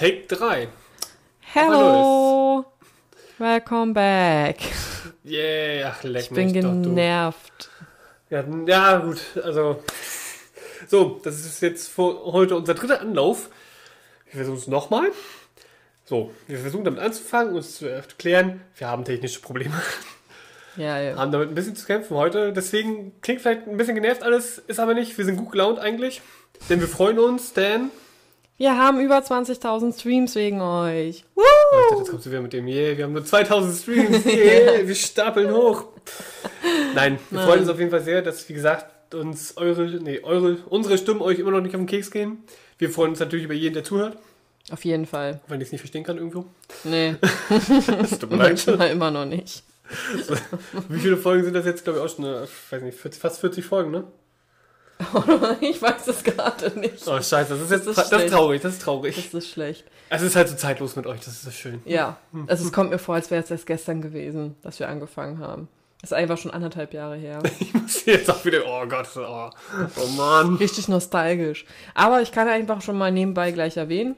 Take 3. Hello! Welcome back. Yeah, ach, leck Ich bin mich doch, genervt. Ja, ja, gut, also. So, das ist jetzt heute unser dritter Anlauf. Wir versuchen es nochmal. So, wir versuchen damit anzufangen, uns zu erklären, wir haben technische Probleme, Ja, ja. haben damit ein bisschen zu kämpfen heute. Deswegen klingt vielleicht ein bisschen genervt alles, ist aber nicht. Wir sind gut gelaunt eigentlich, denn wir freuen uns, denn. Wir haben über 20.000 Streams wegen euch. Woo! Ich dachte, jetzt kommst du wieder mit dem, yeah, wir haben nur 2000 Streams, yeah, wir stapeln hoch. Nein, wir Nein. freuen uns auf jeden Fall sehr, dass, wie gesagt, uns eure, nee, eure, unsere Stimmen euch immer noch nicht auf den Keks gehen. Wir freuen uns natürlich über jeden, der zuhört, Auf jeden Fall. wenn ich es nicht verstehen kann irgendwo. Nee, Das tut mir leid. immer noch nicht. Wie viele Folgen sind das jetzt, glaube ich, auch schon? äh, Ich weiß nicht, 40, fast 40 Folgen, ne? ich weiß es gerade nicht. Oh, scheiße, das ist jetzt Das ist das ist traurig, das ist traurig. Das ist schlecht. Es ist halt so zeitlos mit euch, das ist so schön. Ja, also es kommt mir vor, als wäre es erst gestern gewesen, dass wir angefangen haben. Das ist einfach schon anderthalb Jahre her. Ich muss jetzt auch wieder, oh Gott, oh, oh Mann. Richtig nostalgisch. Aber ich kann einfach schon mal nebenbei gleich erwähnen,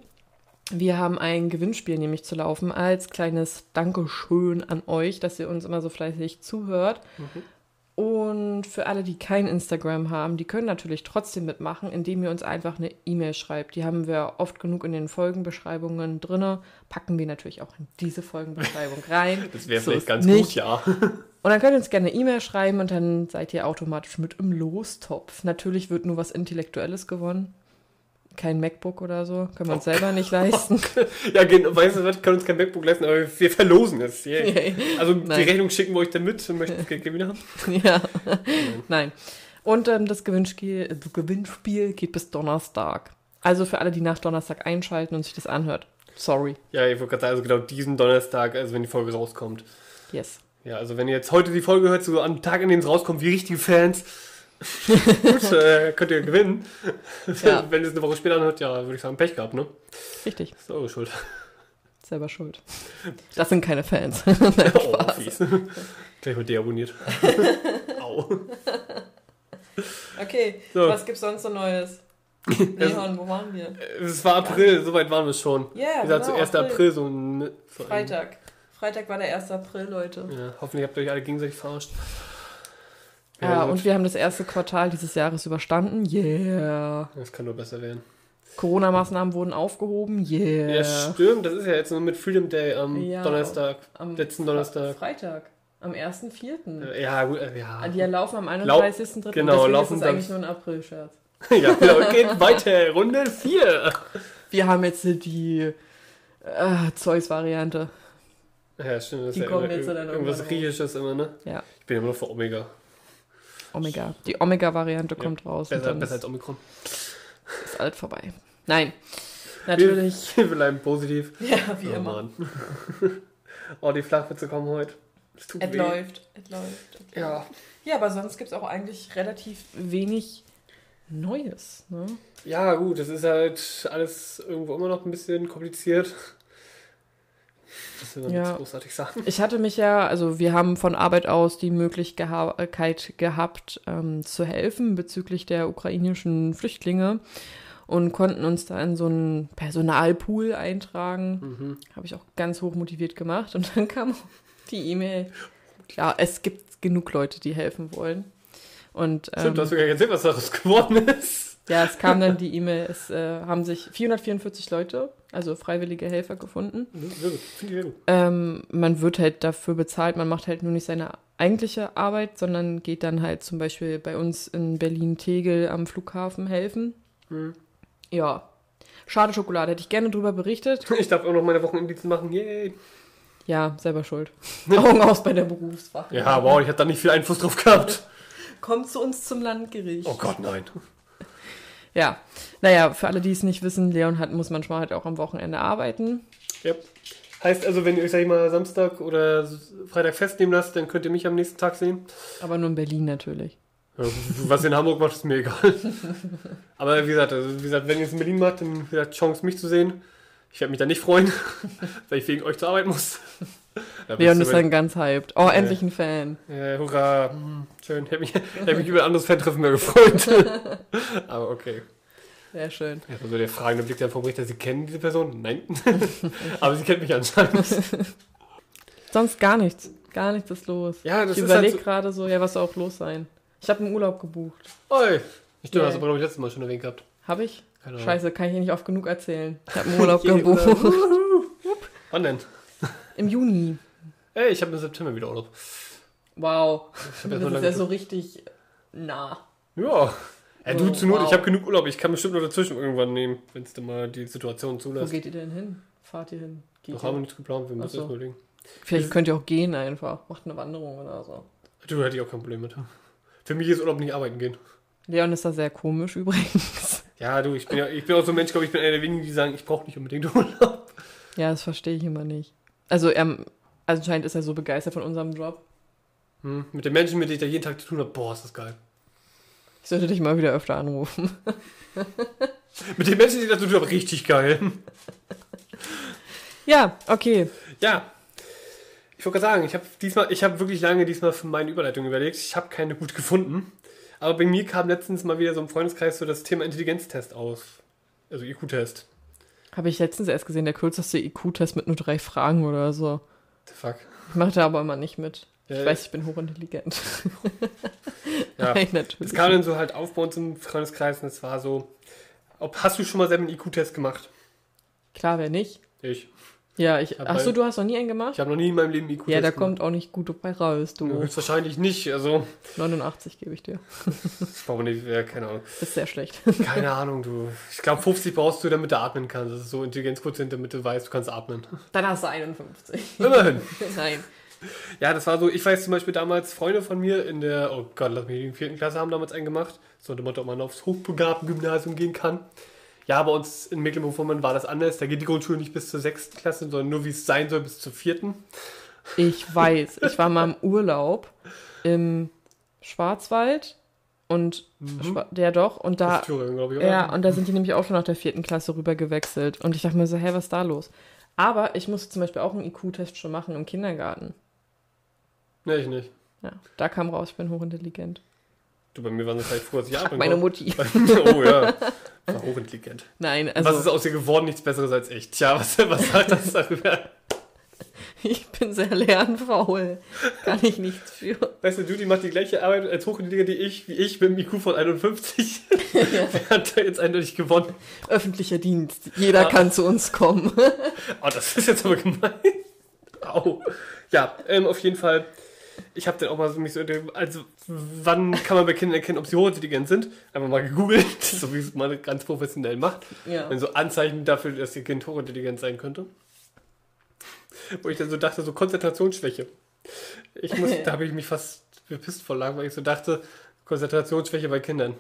wir haben ein Gewinnspiel nämlich zu laufen als kleines Dankeschön an euch, dass ihr uns immer so fleißig zuhört. Und für alle, die kein Instagram haben, die können natürlich trotzdem mitmachen, indem ihr uns einfach eine E-Mail schreibt. Die haben wir oft genug in den Folgenbeschreibungen drinne. Packen wir natürlich auch in diese Folgenbeschreibung rein. Das wäre So vielleicht ganz nicht. gut, ja. Und dann könnt ihr uns gerne eine E-Mail schreiben und dann seid ihr automatisch mit im Lostopf. Natürlich wird nur was Intellektuelles gewonnen. Kein MacBook oder so. Können wir uns selber nicht leisten. Ja, weißt du was, kann uns kein MacBook leisten, aber wir verlosen es. Yeah. Yay. Also Nein. die Rechnung schicken wir euch dann mit und möchten das Geld wieder haben. ja. Nein. Und ähm, das Gewinnspiel, äh, Gewinnspiel geht bis Donnerstag. Also für alle, die nach Donnerstag einschalten und sich das anhört. Sorry. Ja, ich wollte gerade sagen, also genau diesen Donnerstag, also wenn die Folge rauskommt. Yes. Ja, also wenn ihr jetzt heute die Folge hört, so am Tag, an dem es rauskommt, wie richtige Fans, gut, äh, könnt ihr gewinnen. Ja. wenn es eine Woche später anhört, ja, würde ich sagen, Pech gehabt, ne? Richtig. ist eure Schuld. Selber schuld. Das sind keine Fans. Oh, fies. Gleich mal deabonniert. Au. Okay, So. was gibt's sonst so Neues? Leon, wo waren wir? Es war April, soweit waren wir schon. Ja, Wie gesagt, genau, so 1. April. April, so ein... So ein- Freitag. Freitag war der 1. April, Leute. Ja, hoffentlich habt ihr euch alle gegenseitig verarscht. Ja, und wir haben das erste Quartal dieses Jahres überstanden. Yeah. Das kann nur besser werden. Corona-Maßnahmen wurden aufgehoben. Yeah. Ja, stimmt. Das ist ja jetzt nur mit Freedom Day am Ja, Donnerstag. Am letzten Donnerstag. Freitag. Am 1.4. Äh, Ja, gut, äh, ja. Die laufen am Lau- 31.3. genau, Deswegen laufen ist das eigentlich nur ein April-Scherz. ja, genau. Geht weiter. Runde 4. Wir haben jetzt die äh, Zeus-Variante. Ja, stimmt. Das ist Die ja kommen immer jetzt dann irgendwas. Griechisches immer, ne? Ja. Ich bin immer noch für Omega. Omega. Die Omega-Variante Ja, kommt raus. und Besser, dann besser als Omikron. ist alt vorbei. Nein. Natürlich. Wir, wir bleiben positiv. Ja, wie oh, immer. Mann. oh, die Flachwitze kommen heute. Es tut Es weh. läuft. Es läuft. es Ja. läuft. Ja, aber sonst gibt es auch eigentlich relativ wenig Neues. Ne? Ja, gut, das ist halt alles irgendwo immer noch ein bisschen kompliziert. Das will man Ja. großartig sagen. Ich hatte mich ja, also wir haben von Arbeit aus die Möglichkeit gehabt, ähm, zu helfen bezüglich der ukrainischen Flüchtlinge und konnten uns da in so einen Personalpool eintragen. Mhm. Habe ich auch ganz hoch motiviert gemacht und dann kam die E-Mail. Ja, es gibt genug Leute, die helfen wollen. Und ähm, Stimmt, du hast mir gar nicht erzählt, was daraus geworden ist. ja, es kam dann die E-Mail, es äh, haben sich 444 Leute, also freiwillige Helfer gefunden. Gut. Ähm, man wird halt dafür bezahlt, man macht halt nur nicht seine eigentliche Arbeit, sondern geht dann halt zum Beispiel bei uns in Berlin-Tegel am Flughafen helfen. Mhm. Ja. Schade Schokolade, hätte ich gerne drüber berichtet. Ich darf auch noch meine Wochenenddienste machen. Yay. Ja, selber schuld. Augen aus bei der Berufswache. Ja, wow, ich habe da nicht viel Einfluss drauf gehabt. Kommt zu uns zum Landgericht. Oh Gott, nein. Ja. Naja, für alle, die es nicht wissen, Leon hat, muss manchmal halt auch am Wochenende arbeiten. Ja. Heißt also, wenn ihr euch, sag ich mal, Samstag oder Freitag festnehmen lasst, dann könnt ihr mich am nächsten Tag sehen. Aber nur in Berlin natürlich. Ja, was ihr in Hamburg macht, ist mir egal. Aber wie gesagt, also, wie gesagt, wenn ihr es in Berlin macht, dann wie gesagt, Chance, mich zu sehen. Ich werde mich da nicht freuen, weil ich wegen euch zur Arbeit muss. Da Leon ist dann ganz hyped. Oh, endlich ein Fan. Hurra, hm, schön. Habe mich, ich hab mich über ein anderes Fan-Treffen mehr gefreut. Aber okay. Sehr schön. Ja, also der fragende Blick der vom Richter, Sie kennen diese Person? Nein. Aber sie kennt mich anscheinend. Sonst gar nichts. Gar nichts ist los. Ja, das ich ist halt überlege so- gerade so, ja, was soll auch los sein? Ich habe einen Urlaub gebucht. Oi. Stimmt, Ja. hast du aber, glaube ich, letztes Mal schon erwähnt gehabt. Habe ich? Keine. Scheiße, kann ich hier nicht oft genug erzählen. Ich habe einen Urlaub gebucht. Wann denn? Im Juni. Ey, ich habe im September wieder Urlaub. Wow. Das ist ja so richtig nah. Ja. Ja, du Oh, zu Not, wow. ich habe genug Urlaub. Ich kann bestimmt nur dazwischen irgendwann nehmen, wenn es dann mal die Situation Wo zulässt. geht ihr denn hin? Fahrt ihr hin? Geht Noch haben wir nichts geplant, wir Ach müssen so. erst mal überlegen. Vielleicht könnt ihr auch gehen einfach. Macht eine Wanderung oder so. Du hätte ich auch kein Problem mit. Für mich ist Urlaub nicht arbeiten gehen. Leon ist da sehr komisch übrigens. Ja, du, ich bin ja, ich bin auch so ein Mensch, glaube ich, bin einer der wenigen, die sagen, ich brauche nicht unbedingt Urlaub. Ja, das verstehe ich immer nicht. Also er, also anscheinend ist er so begeistert von unserem Job. Hm, mit den Menschen, mit denen ich da jeden Tag zu tun habe, boah, ist das geil. Ich sollte dich mal wieder öfter anrufen. Mit den Menschen, die ich da zu tun habe, richtig geil. Ja, okay. Ja. Ich wollte gerade sagen, ich habe diesmal, ich habe wirklich lange diesmal für meine Überleitung überlegt. Ich habe keine gut gefunden. Aber bei mir kam letztens mal wieder so im Freundeskreis so das Thema Intelligenztest aus. Also IQ-Test. Habe ich letztens erst gesehen, der kürzeste IQ-Test mit nur drei Fragen oder so. The fuck. Ich mache da aber immer nicht mit. Ich Ja, weiß, ich bin hochintelligent. Ja. Nein, Das kam dann so halt auf bei uns im Freundeskreis und es war so, ob, hast du schon mal selber einen IQ-Test gemacht? Klar, wer nicht? Ich. Ja, ich. Ja, Achso, bei- du hast noch nie einen gemacht? Ich habe noch nie in meinem Leben IQ-Test Ja, da kommt auch nicht gut dabei raus, du. Ja, höchstwahrscheinlich nicht. Also, 89 gebe ich dir. brauche nicht, ja, keine Ahnung. Das ist sehr schlecht. Keine Ahnung, du. Ich glaube, 50 brauchst du, damit du atmen kannst. Das ist so Intelligenzquotient, damit du weißt, du kannst atmen. Dann hast du 51. Immerhin. Nein. Ja, das war so, ich weiß zum Beispiel damals, Freunde von mir in der, oh Gott, lass mich in der vierten Klasse haben damals einen gemacht. So unter Motto, ob man aufs Hochbegabten-Gymnasium gehen kann. Ja, bei uns in Mecklenburg-Vorpommern war das anders. Da geht die Grundschule nicht bis zur sechsten Klasse, sondern nur wie es sein soll bis zur vierten. Ich weiß. Ich war mal im Urlaub im Schwarzwald und Schwa- der doch und da Thüringen, ich, ja und da sind die nämlich auch schon nach der vierten Klasse rüber gewechselt und ich dachte mir so, hä, was ist da los? Aber ich musste zum Beispiel auch einen IQ-Test schon machen im Kindergarten. Nee, ich nicht. Ja, da kam raus, ich bin hochintelligent. Du, bei mir waren das halt früher, dass ich meine. Mutti. oh ja. War hochintelligent. Nein, was ist also aus dir geworden? Nichts Besseres als ich. Tja, was, was sagt das darüber? ich bin sehr lernfaul. Kann ich nichts für. Weißt du, Judy macht die gleiche Arbeit als Hochintelligent die ich, wie ich mit dem IQ von 51. Wer hat da jetzt eindeutig gewonnen? Öffentlicher Dienst. Jeder Ah. kann zu uns kommen. Oh, das ist jetzt aber gemein. Au. Ja, ähm, auf jeden Fall. Ich habe dann auch mal so mich so, also wann kann man bei Kindern erkennen, ob sie hochintelligent sind? Einfach mal gegoogelt, so wie es man ganz professionell macht. Ja. Wenn so Anzeichen dafür, dass ihr Kind hochintelligent sein könnte. Wo ich dann so dachte, so Konzentrationsschwäche. Ich muss, da habe ich mich fast bepisst vor lang, weil ich so dachte, Konzentrationsschwäche bei Kindern.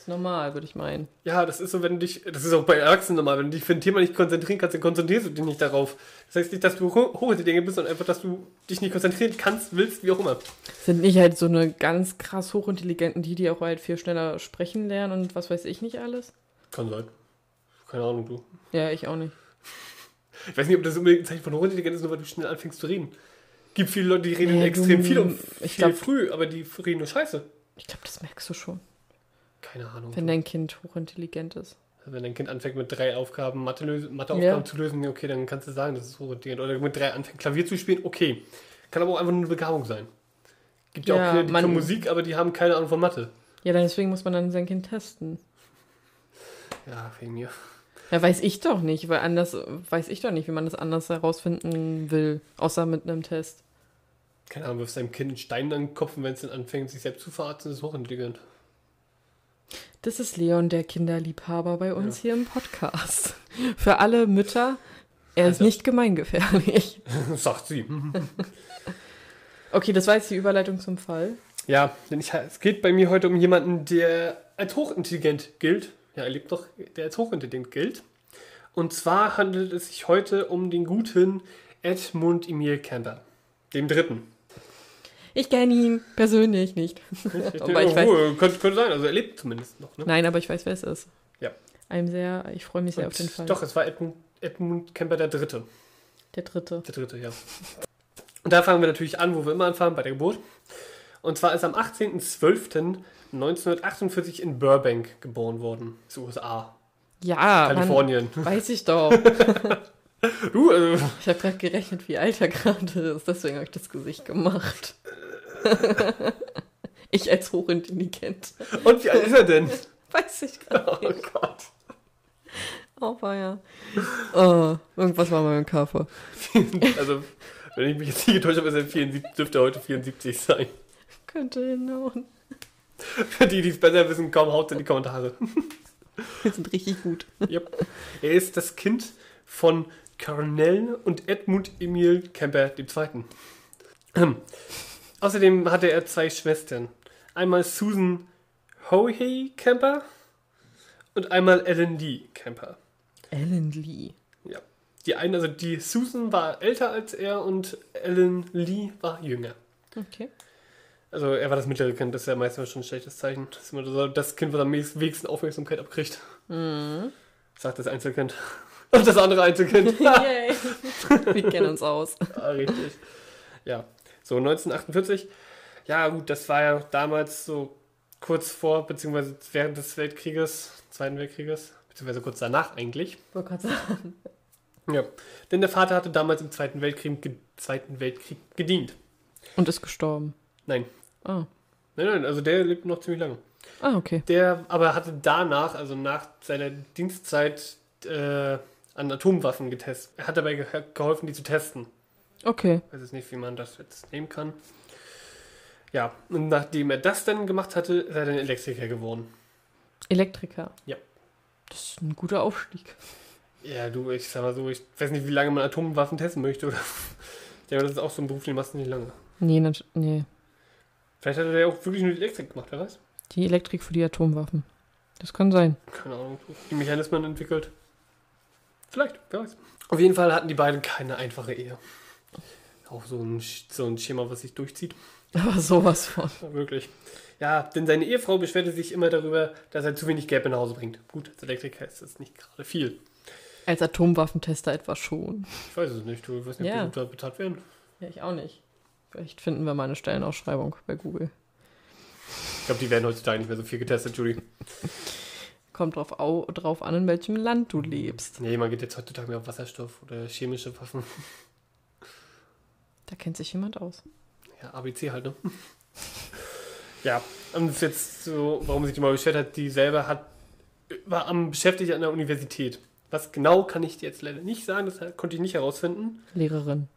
Ist normal, würde ich meinen. Ja, das ist so, wenn du dich, das ist auch bei Erwachsenen normal, wenn du dich für ein Thema nicht konzentrieren kannst, dann konzentrierst du dich nicht darauf. Das heißt nicht, dass du ho- hochintelligent bist, sondern einfach, dass du dich nicht konzentrieren kannst, willst, wie auch immer. Sind nicht halt so eine ganz krass hochintelligenten, die, die auch halt viel schneller sprechen lernen und was weiß ich nicht alles? Kann sein. Keine Ahnung, du. Ja, ich auch nicht. Ich weiß nicht, ob das unbedingt ein Zeichen von hochintelligent ist, nur weil du schnell anfängst zu reden. Gibt viele Leute, die reden Ja, extrem du- viel und ich viel glaub- früh, aber die reden nur Scheiße. Ich glaube, das merkst du schon, Keine Ahnung. wenn dein Kind hochintelligent ist. Wenn dein Kind anfängt mit drei Aufgaben Mathe Matheaufgaben Ja. zu lösen, okay, dann kannst du sagen, das ist hochintelligent. Oder mit drei anfängt Klavier zu spielen, okay. Kann aber auch einfach nur eine Begabung sein. Gibt ja, Ja, auch Kinder, die man- können Musik, aber die haben keine Ahnung von Mathe. Ja, deswegen muss man dann sein Kind testen. Ja, wegen mir. Ja, weiß ich doch nicht, weil anders weiß ich doch nicht, wie man das anders herausfinden will, außer mit einem Test. Keine Ahnung, wirfst deinem Kind einen Stein an den Kopf und wenn es dann anfängt, sich selbst zu verarzten, ist es hochintelligent. Das ist Leon, der Kinderliebhaber bei uns hier im Podcast. Für alle Mütter, er ist Also- nicht gemeingefährlich. Sagt sie. Okay, das war jetzt die Überleitung zum Fall. Ja, denn ich, es geht bei mir heute um jemanden, der als hochintelligent gilt. Ja, er lebt doch, der als hochintelligent gilt. Und zwar handelt es sich heute um den guten Edmund Emil Kemper. Dem dritten. Ich kenne ihn persönlich nicht. aber ich weiß, könnte, könnte sein, also er lebt zumindest noch. Ne? nein, aber ich weiß, wer es ist. Ja. Einem sehr, ich freue mich sehr auf den Und Fall. Doch, es war Edmund, Edmund Kemper der Dritte. Der dritte. Der dritte, ja. Und da fangen wir natürlich an, wo wir immer anfangen, bei der Geburt. Und zwar ist am 18.12.1948 in Burbank geboren worden, den USA. Ja, Mann, Kalifornien. weiß ich doch. Du, also, Ich habe gerade gerechnet, wie alt er gerade ist. Deswegen habe ich das Gesicht gemacht. ich als hochintelligent. und wie alt ist er denn? Weiß ich gerade Oh nicht. Gott. Aber ja. Oh, irgendwas war mal im Kaffee. Also, wenn ich mich jetzt nicht getäuscht habe, ist er 74, dürfte er heute 74 sein. Könnte hinhauen. Für die, die es besser wissen, kaum haut in die Kommentare. Wir sind richtig gut. Yep. Er ist das Kind von Cornell und Edmund Emil Kemper II. Außerdem hatte er zwei Schwestern. Einmal Susan Hohey Kemper und einmal Ellen Lee Kemper. Ellen Lee. Ja. Die eine, also die Susan war älter als er und Ellen Lee war jünger. Okay. Also er war das mittlere Kind, das ist ja meistens schon ein schlechtes Zeichen. Das ist immer so das Kind, was am wenigsten Aufmerksamkeit abkriegt. Mhm. Sagt das Einzelkind. Und das andere Einzelkind. Yay. Wir kennen uns aus. Ja, richtig. Ja, so 1948. Ja, gut, das war ja damals so kurz vor, beziehungsweise während des Weltkrieges, Zweiten Weltkrieges, beziehungsweise kurz danach eigentlich. Gerade sagen. Ja, denn der Vater hatte damals im Zweiten Weltkrieg, Zweiten Weltkrieg gedient. Und ist gestorben. Nein, Ah. nein, nein, also der lebt noch ziemlich lange. Ah, okay. Der aber hatte danach, also nach seiner Dienstzeit, äh, an Atomwaffen getestet. Er hat dabei ge geholfen, die zu testen. Okay. Ich weiß jetzt nicht, wie man das jetzt nehmen kann. Ja, und nachdem er das dann gemacht hatte, ist er dann Elektriker geworden. Elektriker. Ja. Das ist ein guter Aufstieg. Ja, du, ich sag mal so, ich weiß nicht, wie lange man Atomwaffen testen möchte. Oder? Ja, aber das ist auch so ein Beruf, den machst du nicht lange. Nee, nat- nee. Vielleicht hat er ja auch wirklich nur die Elektrik gemacht, wer weiß? Die Elektrik für die Atomwaffen. Das kann sein. Keine Ahnung, die Mechanismen entwickelt. Vielleicht, wer weiß. Auf jeden Fall hatten die beiden keine einfache Ehe. Auch so ein, so ein Schema, was sich durchzieht. Aber sowas von. Ja, wirklich. Ja, denn seine Ehefrau beschwerte sich immer darüber, dass er zu wenig Geld nach Hause bringt. Gut, als Elektriker ist das nicht gerade viel. Als Atomwaffentester etwa schon. Ich weiß es nicht, du weißt nicht, Ja. ob die bezahlt werden. Ja, ich auch nicht. Vielleicht finden wir mal eine Stellenausschreibung bei Google. Ich glaube, die werden heutzutage nicht mehr so viel getestet, Judy. Kommt drauf, au drauf an, in welchem Land du lebst. Nee, man geht jetzt heutzutage mehr auf Wasserstoff oder chemische Waffen. Da kennt sich jemand aus. Ja, ABC halt, ne? ja, und das ist jetzt so, warum sich die mal beschwert hat, die selber hat, war am beschäftigt an der Universität. Was genau kann ich dir jetzt leider nicht sagen, das konnte ich nicht herausfinden. Lehrerin.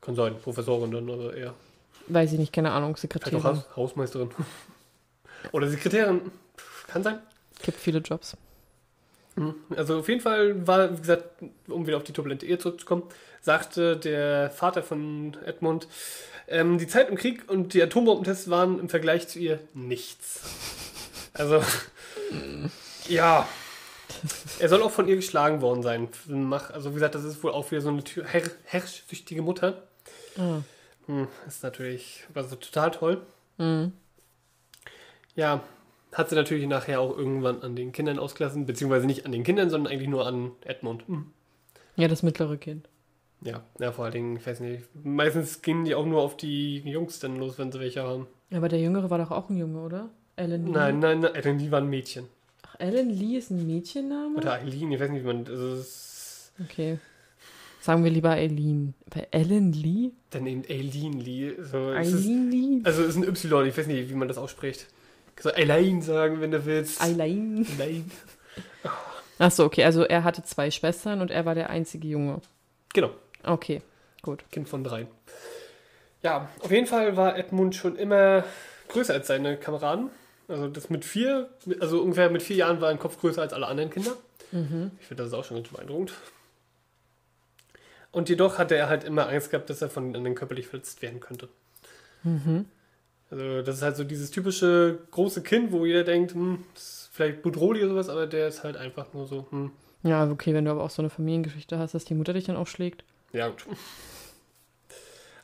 Kann sein, Professorin dann, oder eher. Weiß ich nicht, keine Ahnung. Sekretärin. Haus Hausmeisterin. oder Sekretärin. Kann sein. Gibt viele Jobs. Mhm. Also auf jeden Fall war, wie gesagt, um wieder auf die turbulente Ehe zurückzukommen, sagte der Vater von Edmund, ähm, die Zeit im Krieg und die Atombombentests waren im Vergleich zu ihr nichts. Also, ja. Er soll auch von ihr geschlagen worden sein. Also wie gesagt, das ist wohl auch wieder so eine herr herrschsüchtige Mutter. Ah. Hm, ist natürlich also total toll. Mhm. Ja, hat sie natürlich nachher auch irgendwann an den Kindern ausgelassen, beziehungsweise nicht an den Kindern, sondern eigentlich nur an Edmund. Hm. Ja, das mittlere Kind. Ja, ja, vor allen Dingen, ich weiß nicht, meistens gingen die auch nur auf die Jungs dann los, wenn sie welche haben. Aber der Jüngere war doch auch ein Junge, oder? Ellen Lee. Nein, nein, nein, Ellen Lee war ein Mädchen. Ach, Ellen Lee ist ein Mädchenname? Oder Eileen, ich weiß nicht, wie man, also es ist Okay. Sagen wir lieber Eileen. Bei Ellen Lee? dann eben Eileen Lee. So, Eileen Lee? also es ist ein Y, ich weiß nicht, wie man das ausspricht. So Eileen sagen, wenn du willst. Eileen. Eileen. Achso, okay. Also er hatte zwei Schwestern und er war der einzige Junge. Genau. Okay, gut. Kind von dreien. Ja, auf jeden Fall war Edmund schon immer größer als seine Kameraden. Also das mit vier, also ungefähr mit vier Jahren war ein Kopf größer als alle anderen Kinder. Mhm. Ich finde das auch schon ganz beeindruckend. Und jedoch hatte er halt immer Angst gehabt, dass er von den anderen körperlich verletzt werden könnte. Mhm. Also das ist halt so dieses typische große Kind, wo jeder denkt, hm, das ist vielleicht Budroli oder sowas, aber der ist halt einfach nur so, hm, Ja, okay, wenn du aber auch so eine Familiengeschichte hast, dass die Mutter dich dann auch schlägt. Ja, gut.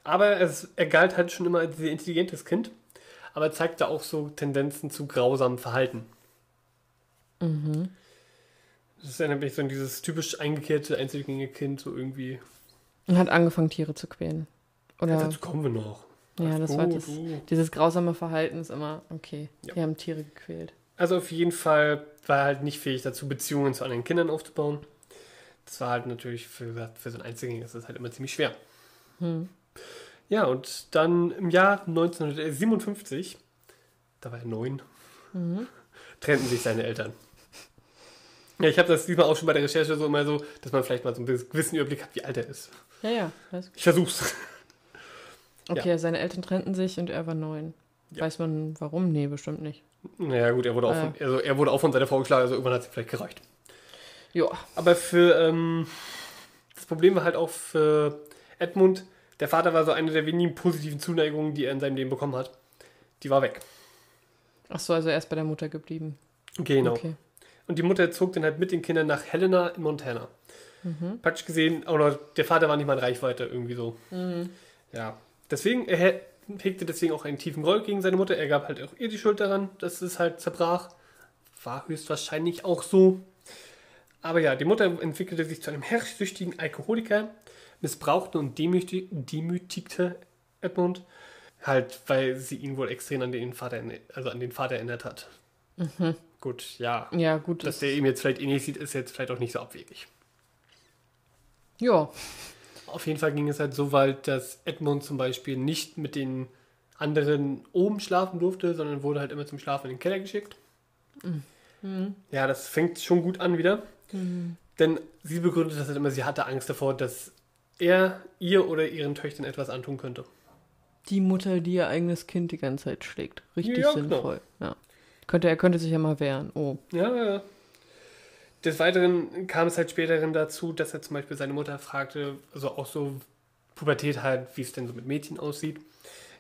Aber es, er galt halt schon immer als sehr intelligentes Kind, aber zeigte auch so Tendenzen zu grausamem Verhalten. Mhm. Das erinnert mich so an dieses typisch eingekehrte einzelgängige Kind, so irgendwie. Und hat angefangen, Tiere zu quälen. Oder? Dazu kommen wir noch. Ja, das war gut, das. uh. Dieses grausame Verhalten ist immer, okay, Ja. wir haben Tiere gequält. Also auf jeden Fall war er halt nicht fähig dazu, Beziehungen zu anderen Kindern aufzubauen. Das war halt natürlich für, für so ein Einzelgänger ist das halt immer ziemlich schwer. Hm. Ja, und dann im Jahr 1957, da war er neun, Mhm. trennten sich seine Eltern. Ja, ich habe das diesmal auch schon bei der Recherche so immer so, dass man vielleicht mal so einen gewissen Überblick hat, wie alt er ist. Ja, ja. alles gut. Ich versuch's. Okay, seine Eltern trennten sich und er war neun. Ja. Weiß man warum? Nee, bestimmt nicht. Naja, gut, er wurde, auch ja. von, also er wurde auch von seiner Frau geschlagen, also irgendwann hat es vielleicht gereicht. Ja. Aber für, ähm, das Problem war halt auch für Edmund, der Vater war so eine der wenigen positiven Zuneigungen, die er in seinem Leben bekommen hat. Die war weg. Ach so, also er ist bei der Mutter geblieben. Genau. Okay. Und die Mutter zog dann halt mit den Kindern nach Helena in Montana. Mhm. Praktisch gesehen, oder der Vater war nicht mal in Reichweite irgendwie so. Mhm. Ja. Deswegen, er hegte deswegen auch einen tiefen Groll gegen seine Mutter. Er gab halt auch ihr die Schuld daran, dass es halt zerbrach. War höchstwahrscheinlich auch so. Aber ja, die Mutter entwickelte sich zu einem herrschsüchtigen Alkoholiker, missbrauchte und demüti- demütigte Edmund. Halt, weil sie ihn wohl extrem an den Vater, also an den Vater erinnert hat. Mhm. Gut, ja. Ja, gut. Dass Das, der ihm jetzt vielleicht ähnlich sieht, ist jetzt vielleicht auch nicht so abwegig. ja. Auf jeden Fall ging es halt so weit, dass Edmund zum Beispiel nicht mit den anderen oben schlafen durfte, sondern wurde halt immer zum Schlafen in den Keller geschickt. Mhm. Ja, das fängt schon gut an wieder. Mhm. Denn sie begründet das halt immer, sie hatte Angst davor, dass er ihr oder ihren Töchtern etwas antun könnte. Die Mutter, die ihr eigenes Kind die ganze Zeit schlägt. Richtig Ja, genau. sinnvoll. Ja. Könnte, er könnte sich ja mal wehren. Oh. Ja, ja, ja. Des Weiteren kam es halt später dazu, dass er zum Beispiel seine Mutter fragte, also auch so Pubertät halt, wie es denn so mit Mädchen aussieht.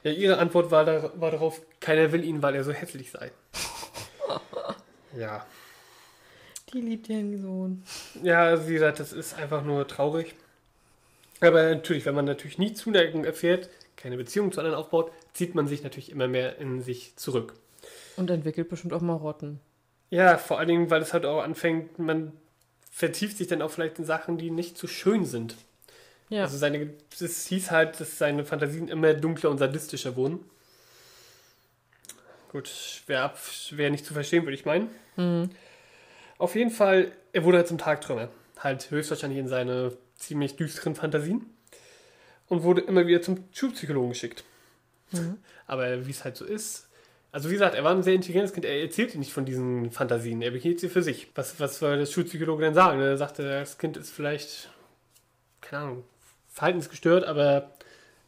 Ja, ihre Antwort war, da, war darauf, keiner will ihn, weil er so hässlich sei. Ja. Die liebt ihren Sohn. Ja, wie gesagt, das ist einfach nur traurig. Aber natürlich, wenn man natürlich nie Zuneigung erfährt, keine Beziehung zu anderen aufbaut, zieht man sich natürlich immer mehr in sich zurück. Und entwickelt bestimmt auch Marotten. Ja, vor allen Dingen, weil es halt auch anfängt, man vertieft sich dann auch vielleicht in Sachen, die nicht so schön sind. Ja. Also seine, es hieß halt, dass seine Fantasien immer dunkler und sadistischer wurden. Gut, schwer, ab, schwer nicht zu verstehen, würde ich meinen. Mhm. Auf jeden Fall, er wurde halt zum Tagträumer. Halt höchstwahrscheinlich in seine ziemlich düsteren Fantasien. Und wurde immer wieder zum Schulpsychologen geschickt. Mhm. Aber wie es halt so ist. Also wie gesagt, er war ein sehr intelligentes Kind. Er erzählte nicht von diesen Fantasien. Er behielt sie für sich. Was, was soll der Schulpsychologe denn sagen? Er sagte, das Kind ist vielleicht, keine Ahnung, verhaltensgestört, aber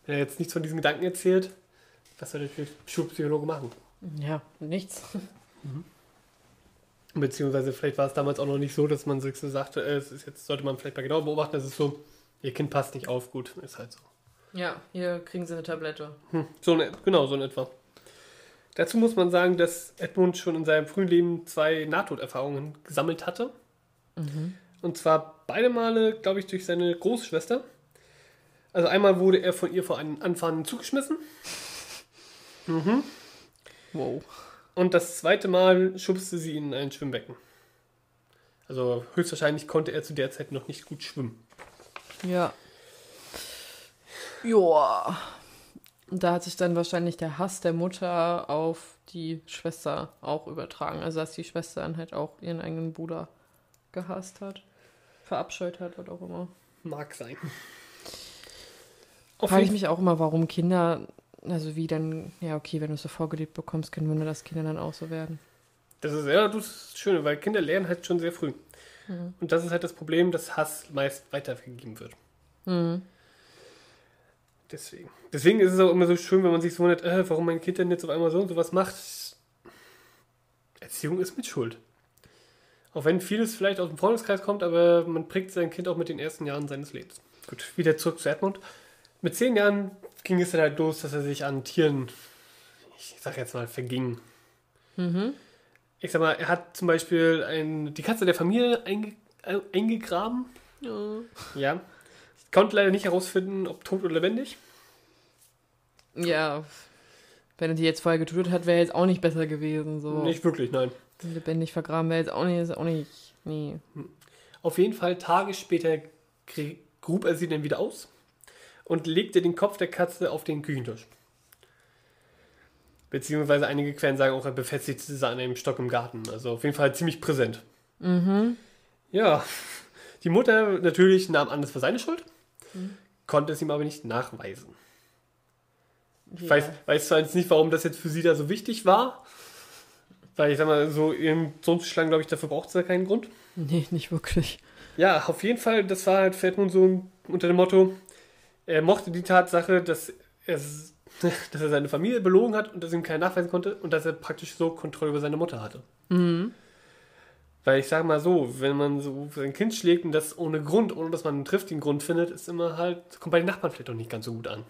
wenn er jetzt nichts von diesen Gedanken erzählt, was soll der Schulpsychologe machen? Ja, nichts. Beziehungsweise vielleicht war es damals auch noch nicht so, dass man sich so sagte, äh, es ist jetzt sollte man vielleicht mal genau beobachten, es ist so, ihr Kind passt nicht auf, gut, ist halt so. Ja, hier kriegen sie eine Tablette. Hm, so in, genau, so in etwa. Dazu muss man sagen, dass Edmund schon in seinem frühen Leben zwei Nahtoderfahrungen gesammelt hatte. Mhm. Und zwar beide Male, glaube ich, durch seine Großschwester. Also einmal wurde er von ihr vor einen anfahrenden Zug geschmissen. Mhm. Wow. Und das zweite Mal schubste sie ihn in ein Schwimmbecken. Also höchstwahrscheinlich konnte er zu der Zeit noch nicht gut schwimmen. Ja. Joa. Und da hat sich dann wahrscheinlich der Hass der Mutter auf die Schwester auch übertragen. Also dass die Schwester dann halt auch ihren eigenen Bruder gehasst hat. Verabscheut hat, was auch immer. Mag sein. Frage ich mich auch immer, warum Kinder, also wie dann, ja okay, wenn du es so vorgelebt bekommst, kein Wunder, dass Kinder dann auch so werden. das ist ja das ist schön, weil Kinder lernen halt schon sehr früh. Mhm. Und das ist halt das Problem, dass Hass meist weitergegeben wird. Mhm. Deswegen. Deswegen ist es auch immer so schön, wenn man sich so wundert, äh, warum mein Kind denn jetzt auf einmal so und sowas macht. Erziehung ist mit Schuld. Auch wenn vieles vielleicht aus dem Freundeskreis kommt, aber man prägt sein Kind auch mit den ersten Jahren seines Lebens. Gut, wieder zurück zu Edmund. Mit zehn Jahren ging es dann halt los, dass er sich an Tieren, ich sag jetzt mal, verging. Mhm. Ich sag mal, er hat zum Beispiel ein, die Katze der Familie einge, äh, eingegraben. Ja. Ja. Konnte leider nicht herausfinden, ob tot oder lebendig. ja. Wenn er die jetzt vorher getötet hat, wäre jetzt auch nicht besser gewesen. So. Nicht wirklich, nein. Lebendig vergraben wäre jetzt auch nicht, ist auch nicht. Nee. Auf jeden Fall Tage später gr- grub er sie dann wieder aus und legte den Kopf der Katze auf den Küchentisch. Beziehungsweise einige Quellen sagen auch, er befestigte sie an einem Stock im Garten. Also auf jeden Fall ziemlich präsent. Mhm. Ja, die Mutter natürlich nahm an, das war seine Schuld, konnte es ihm aber nicht nachweisen. Ich Ja. weiß, weiß zwar jetzt nicht, warum das jetzt für sie da so wichtig war, weil ich sag mal, so ihren Sohn zu schlagen, glaube ich, dafür braucht es ja keinen Grund. Nee, nicht wirklich. Ja, auf jeden Fall, das war halt für Edmund so unter dem Motto, er mochte die Tatsache, dass er, dass er seine Familie belogen hat und dass ihm keiner nachweisen konnte und dass er praktisch so Kontrolle über seine Mutter hatte. Mhm. Weil ich sage mal so, wenn man so sein Kind schlägt und das ohne Grund, ohne dass man einen triftigen Grund findet, ist immer halt, kommt bei den Nachbarn vielleicht auch nicht ganz so gut an.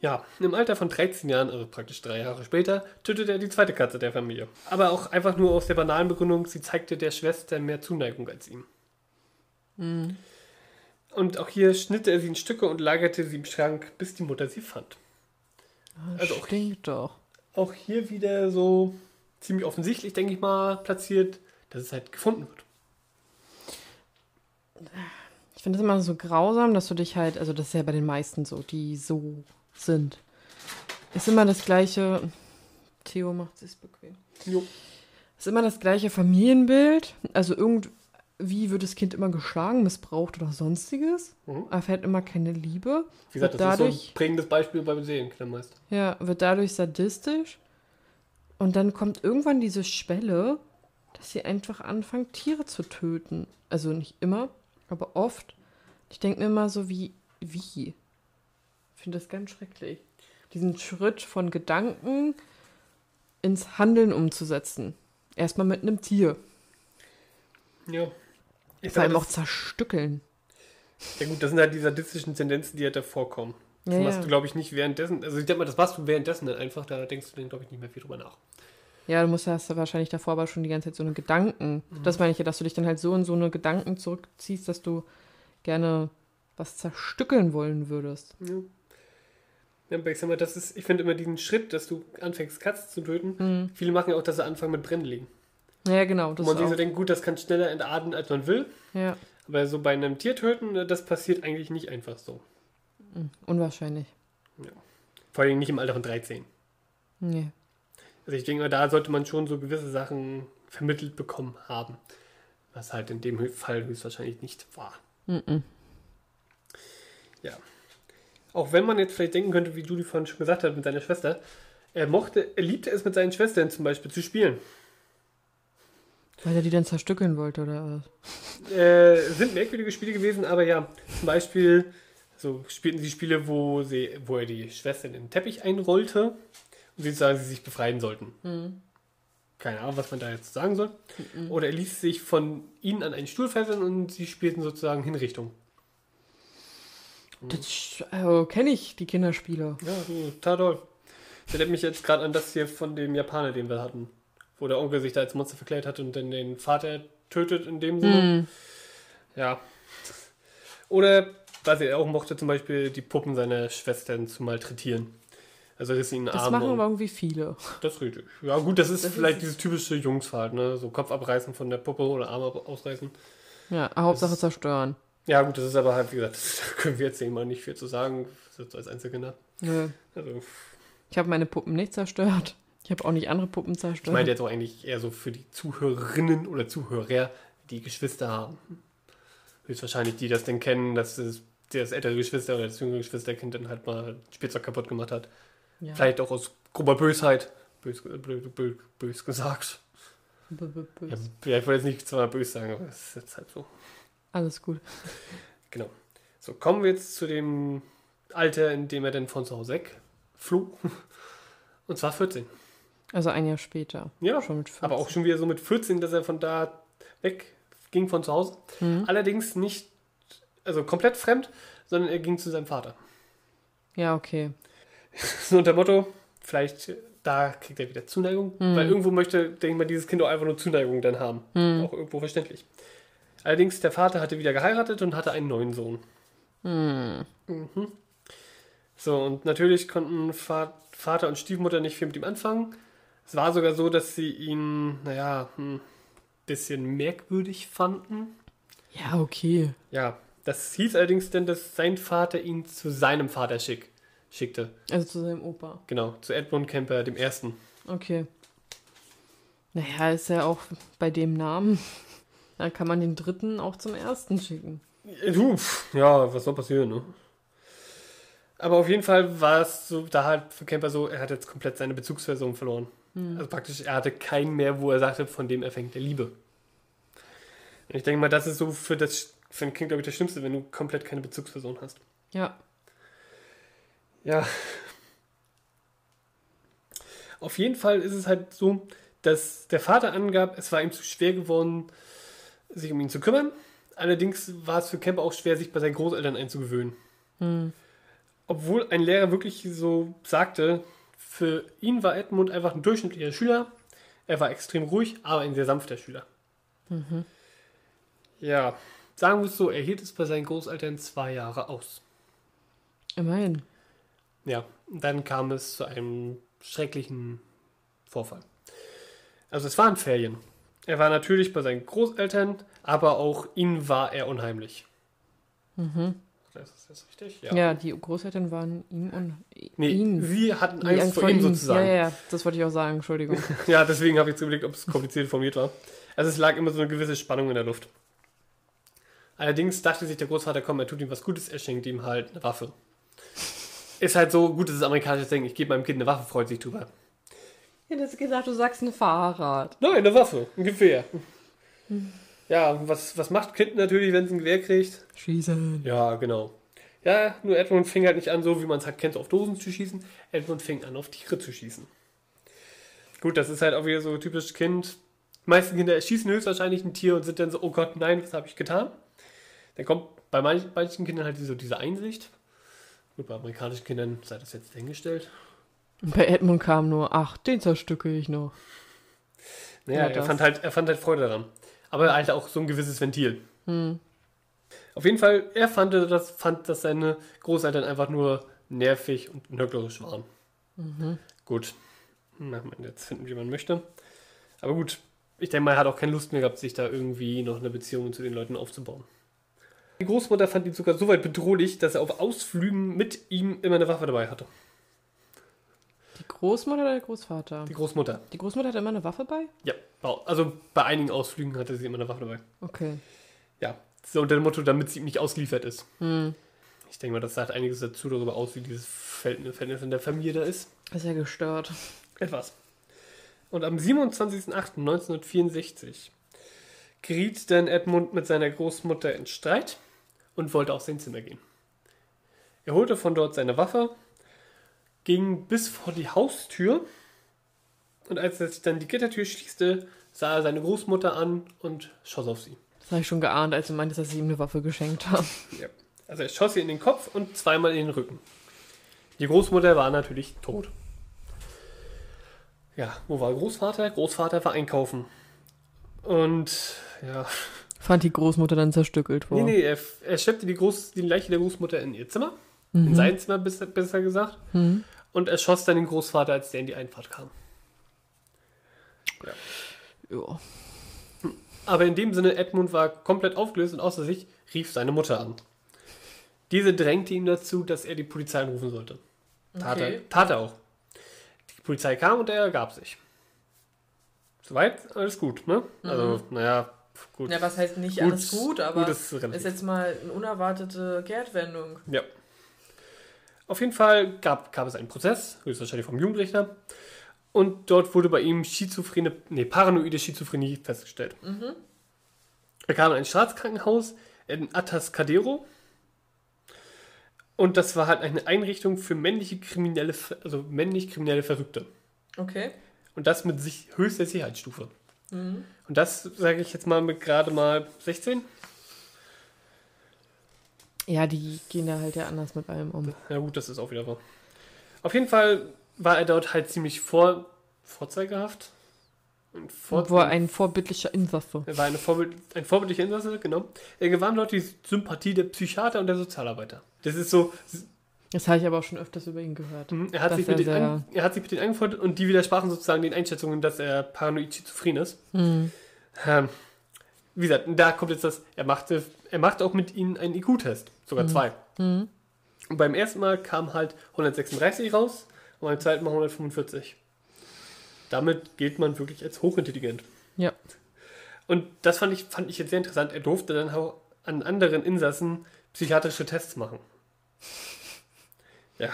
Ja, im Alter von 13 Jahren, also praktisch drei Jahre später, tötete er die zweite Katze der Familie. Aber auch einfach nur aus der banalen Begründung, sie zeigte der Schwester mehr Zuneigung als ihm. Mhm. Und auch hier schnitt er sie in Stücke und lagerte sie im Schrank, bis die Mutter sie fand. Das Also auch- stinkt doch. Auch hier wieder so ziemlich offensichtlich, denke ich mal, platziert, dass es halt gefunden wird. Ich finde es immer so grausam, dass du dich halt, also das ist ja bei den meisten so, die so sind. Ist immer das gleiche. Theo macht es bequem. Jo. Ist immer das gleiche Familienbild. Also irgendwie wird das Kind immer geschlagen, missbraucht oder sonstiges. Mhm. Erfährt immer keine Liebe. Wie gesagt, Wird das ist so dadurch- ein prägendes Beispiel beim Serienkillermeister. Ja, wird dadurch sadistisch. Und dann kommt irgendwann diese Schwelle, dass sie einfach anfangen, Tiere zu töten. Also nicht immer, aber oft. Ich denke mir immer so, wie, wie? Ich finde das ganz schrecklich. Diesen Schritt von Gedanken ins Handeln umzusetzen. Erstmal mit einem Tier. Ja. Ich Vor allem auch zerstückeln. ja gut, das sind halt die sadistischen Tendenzen, die halt da vorkommen. Das Ja, machst du, glaube ich, nicht währenddessen. Also ich denke mal, das machst du währenddessen dann einfach, da denkst du dann, glaube ich, nicht mehr viel drüber nach. Ja, du musst hast du wahrscheinlich davor aber schon die ganze Zeit so eine Gedanken. Das meine ich ja, dass du dich dann halt so in so eine Gedanken zurückziehst, dass du gerne was zerstückeln wollen würdest. Ja. Ja, aber ich sag mal, das ist, ich finde immer diesen Schritt, dass du anfängst, Katzen zu töten. Viele machen ja auch, dass sie anfangen mit Brennen liegen. Ja, genau. Wo Das man sich so denkt, gut, das kann schneller entarten, als man will. Ja, Aber so bei einem Tier töten, das passiert eigentlich nicht einfach so. Unwahrscheinlich. Vor allem nicht im Alter von 13. Nee. Also ich denke mal, da sollte man schon so gewisse Sachen vermittelt bekommen haben. Was halt in dem Fall höchstwahrscheinlich nicht war. Mhm. Ja. Auch wenn man jetzt vielleicht denken könnte, wie Judy vorhin schon gesagt hat mit seiner Schwester, er mochte, er liebte es mit seinen Schwestern zum Beispiel zu spielen. Weil er die dann zerstückeln wollte, oder was? Äh, sind merkwürdige Spiele gewesen, aber ja, zum Beispiel so spielten sie Spiele, wo, sie, wo er die Schwester in den Teppich einrollte und sie sagen, sie sich befreien sollten. Keine Ahnung, was man da jetzt sagen soll. Oder er ließ sich von ihnen an einen Stuhl fesseln und sie spielten sozusagen Hinrichtung. Das äh, kenne ich, die Kinderspiele. Ja, so, total toll. Das erinnert mich jetzt gerade an das hier von dem Japaner, den wir hatten. Wo der Onkel sich da als Monster verkleidet hat und dann den Vater tötet in dem Sinne. Hm. Ja. Oder, was er auch mochte, zum Beispiel die Puppen seiner Schwestern zu malträtieren. Also riss ihnen Das Arme machen aber irgendwie viele. Das ist richtig. Ja gut, das ist Das vielleicht ist- dieses typische Jungsverhalten, ne? So Kopf abreißen von der Puppe oder Arme ausreißen. Ja, Hauptsache Das- zerstören. Ja gut, das ist aber halt, wie gesagt, da können wir jetzt mal nicht viel zu sagen, das ist als Einzelkinder. Nö. Also, Ich habe meine Puppen nicht zerstört. Ich habe auch nicht andere Puppen ich zerstört. meine jetzt auch eigentlich eher so für die Zuhörerinnen oder Zuhörer, die Geschwister haben. Höchstwahrscheinlich die das denn kennen, dass das, das ältere Geschwister oder das jüngere Geschwisterkind dann halt mal Spielzeug kaputt gemacht hat. ja. Vielleicht auch aus grober Bösheit. Bös, blöd, blöd, bös gesagt. B -b -b Ja, ich wollte jetzt nicht zweimal bös sagen, aber es ist jetzt halt so. Alles gut. Genau. So, kommen wir jetzt zu dem Alter, in dem er dann von zu Hause wegfloh. Und zwar 14. Also ein Jahr später. Ja, Schon mit 14. aber auch schon wieder so mit 14, dass er von da weg ging von zu Hause. Mhm. Allerdings nicht, also komplett fremd, sondern er ging zu seinem Vater. Ja, okay. So unter Motto, vielleicht äh, da kriegt er wieder Zuneigung, Mhm. weil irgendwo möchte, denke ich mal, dieses Kind auch einfach nur Zuneigung dann haben. Mhm. Auch irgendwo verständlich. Allerdings, der Vater hatte wieder geheiratet und hatte einen neuen Sohn. Hm. Mhm. So, und natürlich konnten Va- Vater und Stiefmutter nicht viel mit ihm anfangen. Es war sogar so, dass sie ihn, naja, ein bisschen merkwürdig fanden. Ja, okay. Ja, das hieß allerdings dann, dass sein Vater ihn zu seinem Vater schickt. schickte. Also zu seinem Opa. Genau, zu Edmund Kemper, dem Ersten. Okay. Naja, ist ja auch bei dem Namen. Da kann man den dritten auch zum ersten schicken. Pf, ja, was soll passieren, ne? Aber auf jeden Fall war es so, da halt für Kemper so, er hat jetzt komplett seine Bezugsperson verloren. Also praktisch, er hatte keinen mehr, wo er sagte, von dem er fängt der Liebe. Und ich denke mal, das ist so für das für ein Kind, glaube ich, das Schlimmste, wenn du komplett keine Bezugsperson hast. Ja. Ja. Auf jeden Fall ist es halt so, dass der Vater angab, es war ihm zu schwer geworden, sich um ihn zu kümmern. Allerdings war es für Kemper auch schwer, sich bei seinen Großeltern einzugewöhnen. Hm. Obwohl ein Lehrer wirklich so sagte, für ihn war Edmund einfach ein durchschnittlicher Schüler. Er war extrem ruhig, aber ein sehr sanfter Schüler. Ja, sagen wir es so, er hielt es bei seinen Großeltern zwei Jahre aus. Immerhin. Ja, dann kam es zu einem schrecklichen Vorfall. Also es waren Ferien. Er war natürlich bei seinen Großeltern, aber auch ihnen war er unheimlich. Das ist das richtig? Ja. die Großeltern waren ihm und Nee, ihn. sie hatten Nee, Angst vor von ihm ihm. sozusagen. Ja, ja, ja, das wollte ich auch sagen, Entschuldigung. Ja, deswegen habe ich jetzt überlegt, ob es kompliziert formuliert war. Also es lag immer so eine gewisse Spannung in der Luft. Allerdings dachte sich der Großvater, komm, er tut ihm was Gutes, er schenkt ihm halt eine Waffe. Ist halt so, gut, das ist amerikanisches Denken, ich gebe meinem Kind eine Waffe, freut sich drüber. Ich hätte gedacht, du sagst ein Fahrrad. Nein, eine Waffe, ein Gewehr. Ja, was, was macht Kind natürlich, wenn es ein Gewehr kriegt? Schießen. Ja, genau. Ja, nur Edmund fing halt nicht an, so wie man es halt kennt, auf Dosen zu schießen. Edmund fing an, auf Tiere zu schießen. Gut, das ist halt auch wieder so typisch Kind. Die meisten Kinder schießen höchstwahrscheinlich ein Tier und sind dann so, oh Gott, nein, was habe ich getan? Dann kommt bei manchen, manchen Kindern halt so diese Einsicht. Gut, bei amerikanischen Kindern sei das jetzt dahingestellt. Und bei Edmund kam nur, ach, den zerstücke ich noch. Naja, Ja, er, das. fand halt, er fand halt Freude daran. Aber halt auch so ein gewisses Ventil. Hm. Auf jeden Fall, er fand das, fand, dass seine Großeltern einfach nur nervig und nördlerisch waren. Gut. Na, jetzt finden, wie man möchte. Aber gut, ich denke mal, er hat auch keine Lust mehr gehabt, sich da irgendwie noch eine Beziehung zu den Leuten aufzubauen. Die Großmutter fand ihn sogar so weit bedrohlich, dass er auf Ausflügen mit ihm immer eine Waffe dabei hatte. Die Großmutter oder der Großvater? Die Großmutter. Die Großmutter hat immer eine Waffe bei? Ja, also bei einigen Ausflügen hatte sie immer eine Waffe dabei. Okay. Ja, so unter dem Motto, damit sie ihm nicht ausgeliefert ist. Hm. Ich denke mal, das sagt einiges dazu darüber aus, wie dieses Verhältnis Verhältnis in der Familie da ist. ist ja gestört. Etwas. Und am 27.08.1964 geriet dann Edmund mit seiner Großmutter in Streit und wollte auf sein Zimmer gehen. Er holte von dort seine Waffe, ging bis vor die Haustür und als er sich dann die Gittertür schließte, sah er seine Großmutter an und schoss auf sie. Das habe ich schon geahnt, als du meintest, dass sie ihm eine Waffe geschenkt haben. Ja. Also er schoss ihr in den Kopf und zweimal in den Rücken. Die Großmutter war natürlich tot. Ja, wo war Großvater? Großvater war einkaufen. Und ja, Fand die Großmutter dann zerstückelt vor. nee, nee, er, er schleppte die, Groß, die Leiche der Großmutter in ihr Zimmer, in sein Zimmer besser, besser gesagt, Mhm. und er schoss dann den Großvater, als der in die Einfahrt kam. Ja. Aber in dem Sinne, Edmund war komplett aufgelöst und außer sich, rief seine Mutter an. Diese drängte ihn dazu, dass er die Polizei anrufen sollte. Tat, Okay. er, tat er auch. Die Polizei kam und er ergab sich. Soweit alles gut, ne? Also, naja, gut. Ja, was heißt nicht Gut, alles gut, aber gut ist ist jetzt mal eine unerwartete Kehrtwendung. Ja. Auf jeden Fall gab, gab es einen Prozess, höchstwahrscheinlich vom Jugendrichter. Und dort wurde bei ihm schizophrene, nee, paranoide Schizophrenie festgestellt. Er kam in ein Staatskrankenhaus in Atascadero. Und das war halt eine Einrichtung für männliche kriminelle, also männlich kriminelle Verrückte. Okay. Und das mit sich höchster Sicherheitsstufe. Und das sage ich jetzt mal mit gerade mal 16. Ja, die gehen da halt ja anders mit allem um. Ja gut, das ist auch wieder wahr. Auf jeden Fall war er dort halt ziemlich vor, vorzeigehaft. Ein Vor War ein vorbildlicher Insasse. er war eine Vorbild, ein vorbildlicher Insasse, genau. Er gewann dort die Sympathie der Psychiater und der Sozialarbeiter. Das ist so, Das habe ich aber auch schon öfters über ihn gehört. mhm, er hat, sich mit ja den an, er hat sich mit denen angefreundet und die widersprachen sozusagen den Einschätzungen, dass er paranoid schizophren ist. Hm. Ähm, wie gesagt, da kommt jetzt das, er machte, er machte auch mit ihnen einen IQ-Test, sogar zwei. Hm. Und beim ersten Mal kam halt 136 raus und beim zweiten Mal 145. Damit gilt man wirklich als hochintelligent. Ja. Und das fand ich, fand ich jetzt sehr interessant. Er durfte dann auch an anderen Insassen psychiatrische Tests machen. Ja.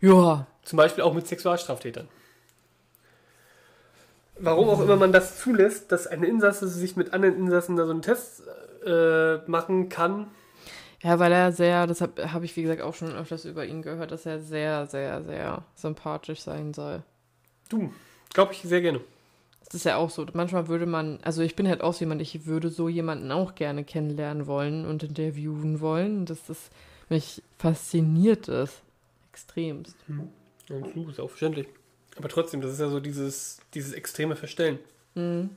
Ja. Zum Beispiel auch mit Sexualstraftätern. Warum auch immer man das zulässt, dass ein Insasse sich mit anderen Insassen da so einen Test äh, machen kann. Ja, weil er sehr, das habe hab ich wie gesagt auch schon öfters über ihn gehört, dass er sehr, sehr, sehr sympathisch sein soll. Du, glaube ich sehr gerne. Das ist ja auch so. Manchmal würde man, also ich bin halt auch so jemand, ich würde so jemanden auch gerne kennenlernen wollen und interviewen wollen, dass das mich fasziniert ist. Extremst. Ja, du, ist auch verständlich. Aber trotzdem, das ist ja so dieses, dieses extreme Verstellen. Mhm.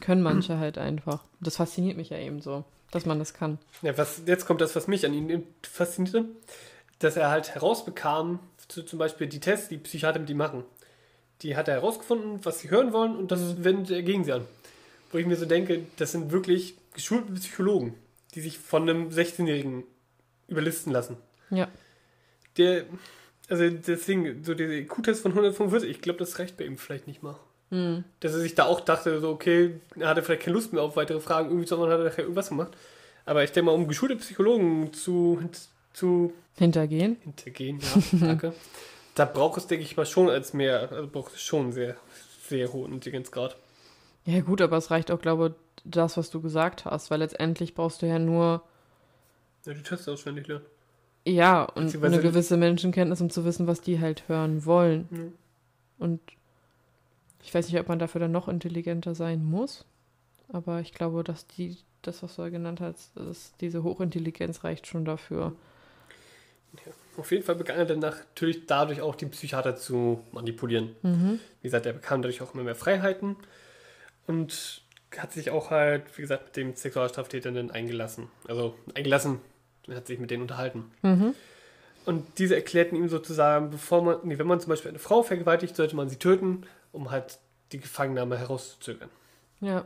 Können manche halt einfach. Das fasziniert mich ja eben so, dass man das kann. Ja, was, jetzt kommt das, was mich an ihm faszinierte, dass er halt herausbekam, zu, zum Beispiel die Tests, die Psychiater mit ihm machen. Die hat er herausgefunden, was sie hören wollen und das wendet er gegen sie an. Wo ich mir so denke, das sind wirklich geschulte Psychologen, die sich von einem 16-Jährigen überlisten lassen. Ja. Der, also deswegen, so der IQ-Test von 145, ich glaube, das reicht bei ihm vielleicht nicht mal. Mhm. Dass er sich da auch dachte, so, okay, er hatte vielleicht keine Lust mehr auf weitere Fragen, irgendwie, sondern hat er nachher irgendwas gemacht. Aber ich denke mal, um geschulte Psychologen zu, zu Hintergehen. hintergehen, ja, danke. da braucht es, denke ich mal, schon als mehr, also braucht es schon sehr, sehr hohen Intelligenzgrad. Ja, gut, aber es reicht auch, glaube ich, das, was du gesagt hast, weil letztendlich brauchst du ja nur, Ja, die Tests auswendig lernen. Ja, und eine gewisse Menschenkenntnis, um zu wissen, was die halt hören wollen. Mhm. Und ich weiß nicht, ob man dafür dann noch intelligenter sein muss, aber ich glaube, dass die, das, was du da genannt hast, dass diese Hochintelligenz reicht schon dafür. Auf jeden Fall begann er dann natürlich dadurch auch die Psychiater zu manipulieren. Mhm. Wie gesagt, er bekam dadurch auch immer mehr Freiheiten und hat sich auch halt, wie gesagt, mit dem Sexualstraftätern dann eingelassen. Also eingelassen, hat sich mit denen unterhalten. Mhm. Und diese erklärten ihm sozusagen, bevor man, nee, wenn man zum Beispiel eine Frau vergewaltigt, sollte man sie töten, um halt die Gefangennahme herauszuzögern. Ja.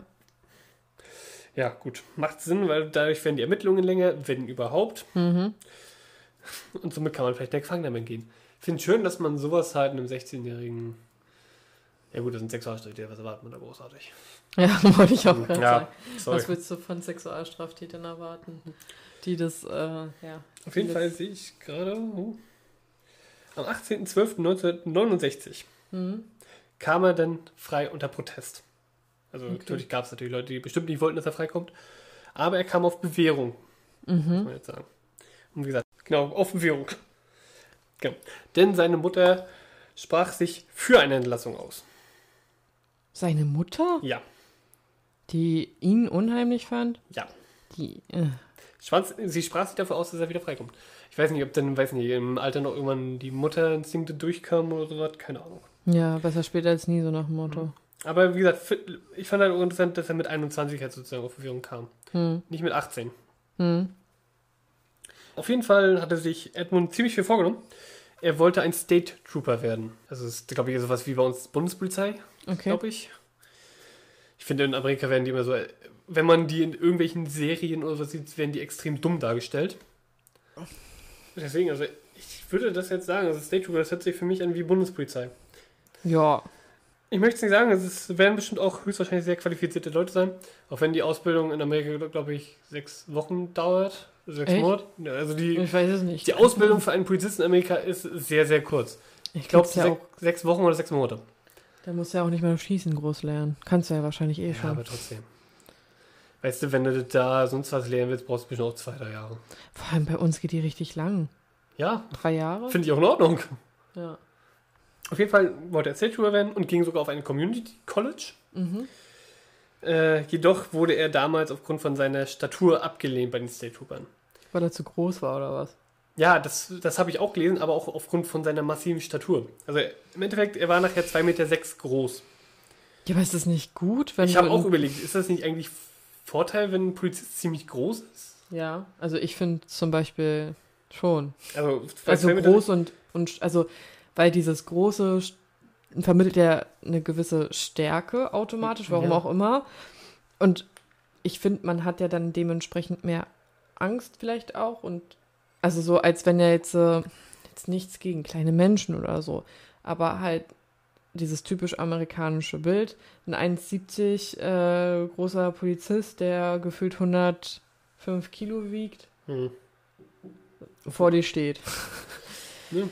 Ja, gut, macht Sinn, weil dadurch werden die Ermittlungen länger, wenn überhaupt. Mhm. Und somit kann man vielleicht der Gefangennahme gehen. Ich finde es schön, dass man sowas halt einem 16-jährigen. Ja, gut, das sind Sexualstraftäter, was erwartet man da großartig? Ja, wollte ich auch gerade Ja, sagen. sorry. Was willst du von Sexualstraftätern erwarten? Die das, äh, ja. Auf jeden Fall sehe ich gerade. Oh, am 18.12.1969 Mhm. kam er dann frei unter Protest. Also Okay. natürlich gab es natürlich Leute, die bestimmt nicht wollten, dass er freikommt. Aber er kam auf Bewährung, muss Mhm. man jetzt sagen. Und wie gesagt, genau, auf Bewährung. Genau. Denn seine Mutter sprach sich für eine Entlassung aus. Seine Mutter, Ja, die ihn unheimlich fand, ja. die, äh, Schwanz, sie sprach sich dafür aus, dass er wieder freikommt. Ich weiß nicht, ob dann, weiß nicht, im Alter noch irgendwann die Mutterinstinkte durchkamen oder sowas, keine Ahnung. ja, besser später als nie, so nach dem Motto. Aber wie gesagt, ich fand halt auch interessant, dass er mit 21 halt sozusagen auf Verwirrung kam. Hm. Nicht mit 18. Hm. Auf jeden Fall hatte sich Edmund ziemlich viel vorgenommen. Er wollte ein State Trooper werden. Also das ist, glaube ich, sowas wie bei uns Bundespolizei, Okay. glaube ich. Ich finde, in Amerika werden die immer so, wenn man die in irgendwelchen Serien oder so sieht, werden die extrem dumm dargestellt. Deswegen, also ich würde das jetzt sagen, also State Trooper, das hört sich für mich an wie Bundespolizei. Ja. Ich möchte es nicht sagen, also es werden bestimmt auch höchstwahrscheinlich sehr qualifizierte Leute sein. Auch wenn die Ausbildung in Amerika, glaube ich, sechs Wochen dauert. Sechs Echt? Monate. Ja, also die, Ich weiß es nicht. die Ausbildung für einen Polizisten in Amerika ist sehr, sehr kurz. ich Ich glaube, ja sech, sechs Wochen oder sechs Monate. Da musst du ja auch nicht mal schießen groß lernen. Kannst du ja wahrscheinlich eh Ja, schon. aber trotzdem. Weißt du, wenn du da sonst was lernen willst, brauchst du bestimmt auch zwei, drei Jahre. Vor allem bei uns geht die richtig lang. Ja, Drei Jahre? finde ich auch in Ordnung. Ja. Auf jeden Fall wollte er State Trooper werden und ging sogar auf ein Community College. Mhm. Äh, jedoch wurde er damals aufgrund von seiner Statur abgelehnt bei den State Troopern. Weil er zu groß war oder was? Ja, das, das habe ich auch gelesen, aber auch aufgrund von seiner massiven Statur. Also im Endeffekt, er war nachher 2,6 Meter sechs groß. Ja, aber ist das nicht gut, wenn Ich habe auch überlegt, ist das nicht eigentlich Vorteil, wenn ein Polizist ziemlich groß ist? Ja, also ich finde zum Beispiel schon. Also, Also 2,6 Meter groß und, und also, weil dieses große vermittelt ja eine gewisse Stärke automatisch, warum Ja. auch immer. Und ich finde, man hat ja dann dementsprechend mehr Angst vielleicht auch und Also so, als wenn er jetzt, äh, jetzt nichts gegen kleine Menschen oder so, aber halt dieses typisch amerikanische Bild. Ein 1,70 äh, großer Polizist, der gefühlt 105 Kilo wiegt, Hm. vor dir steht. Ja.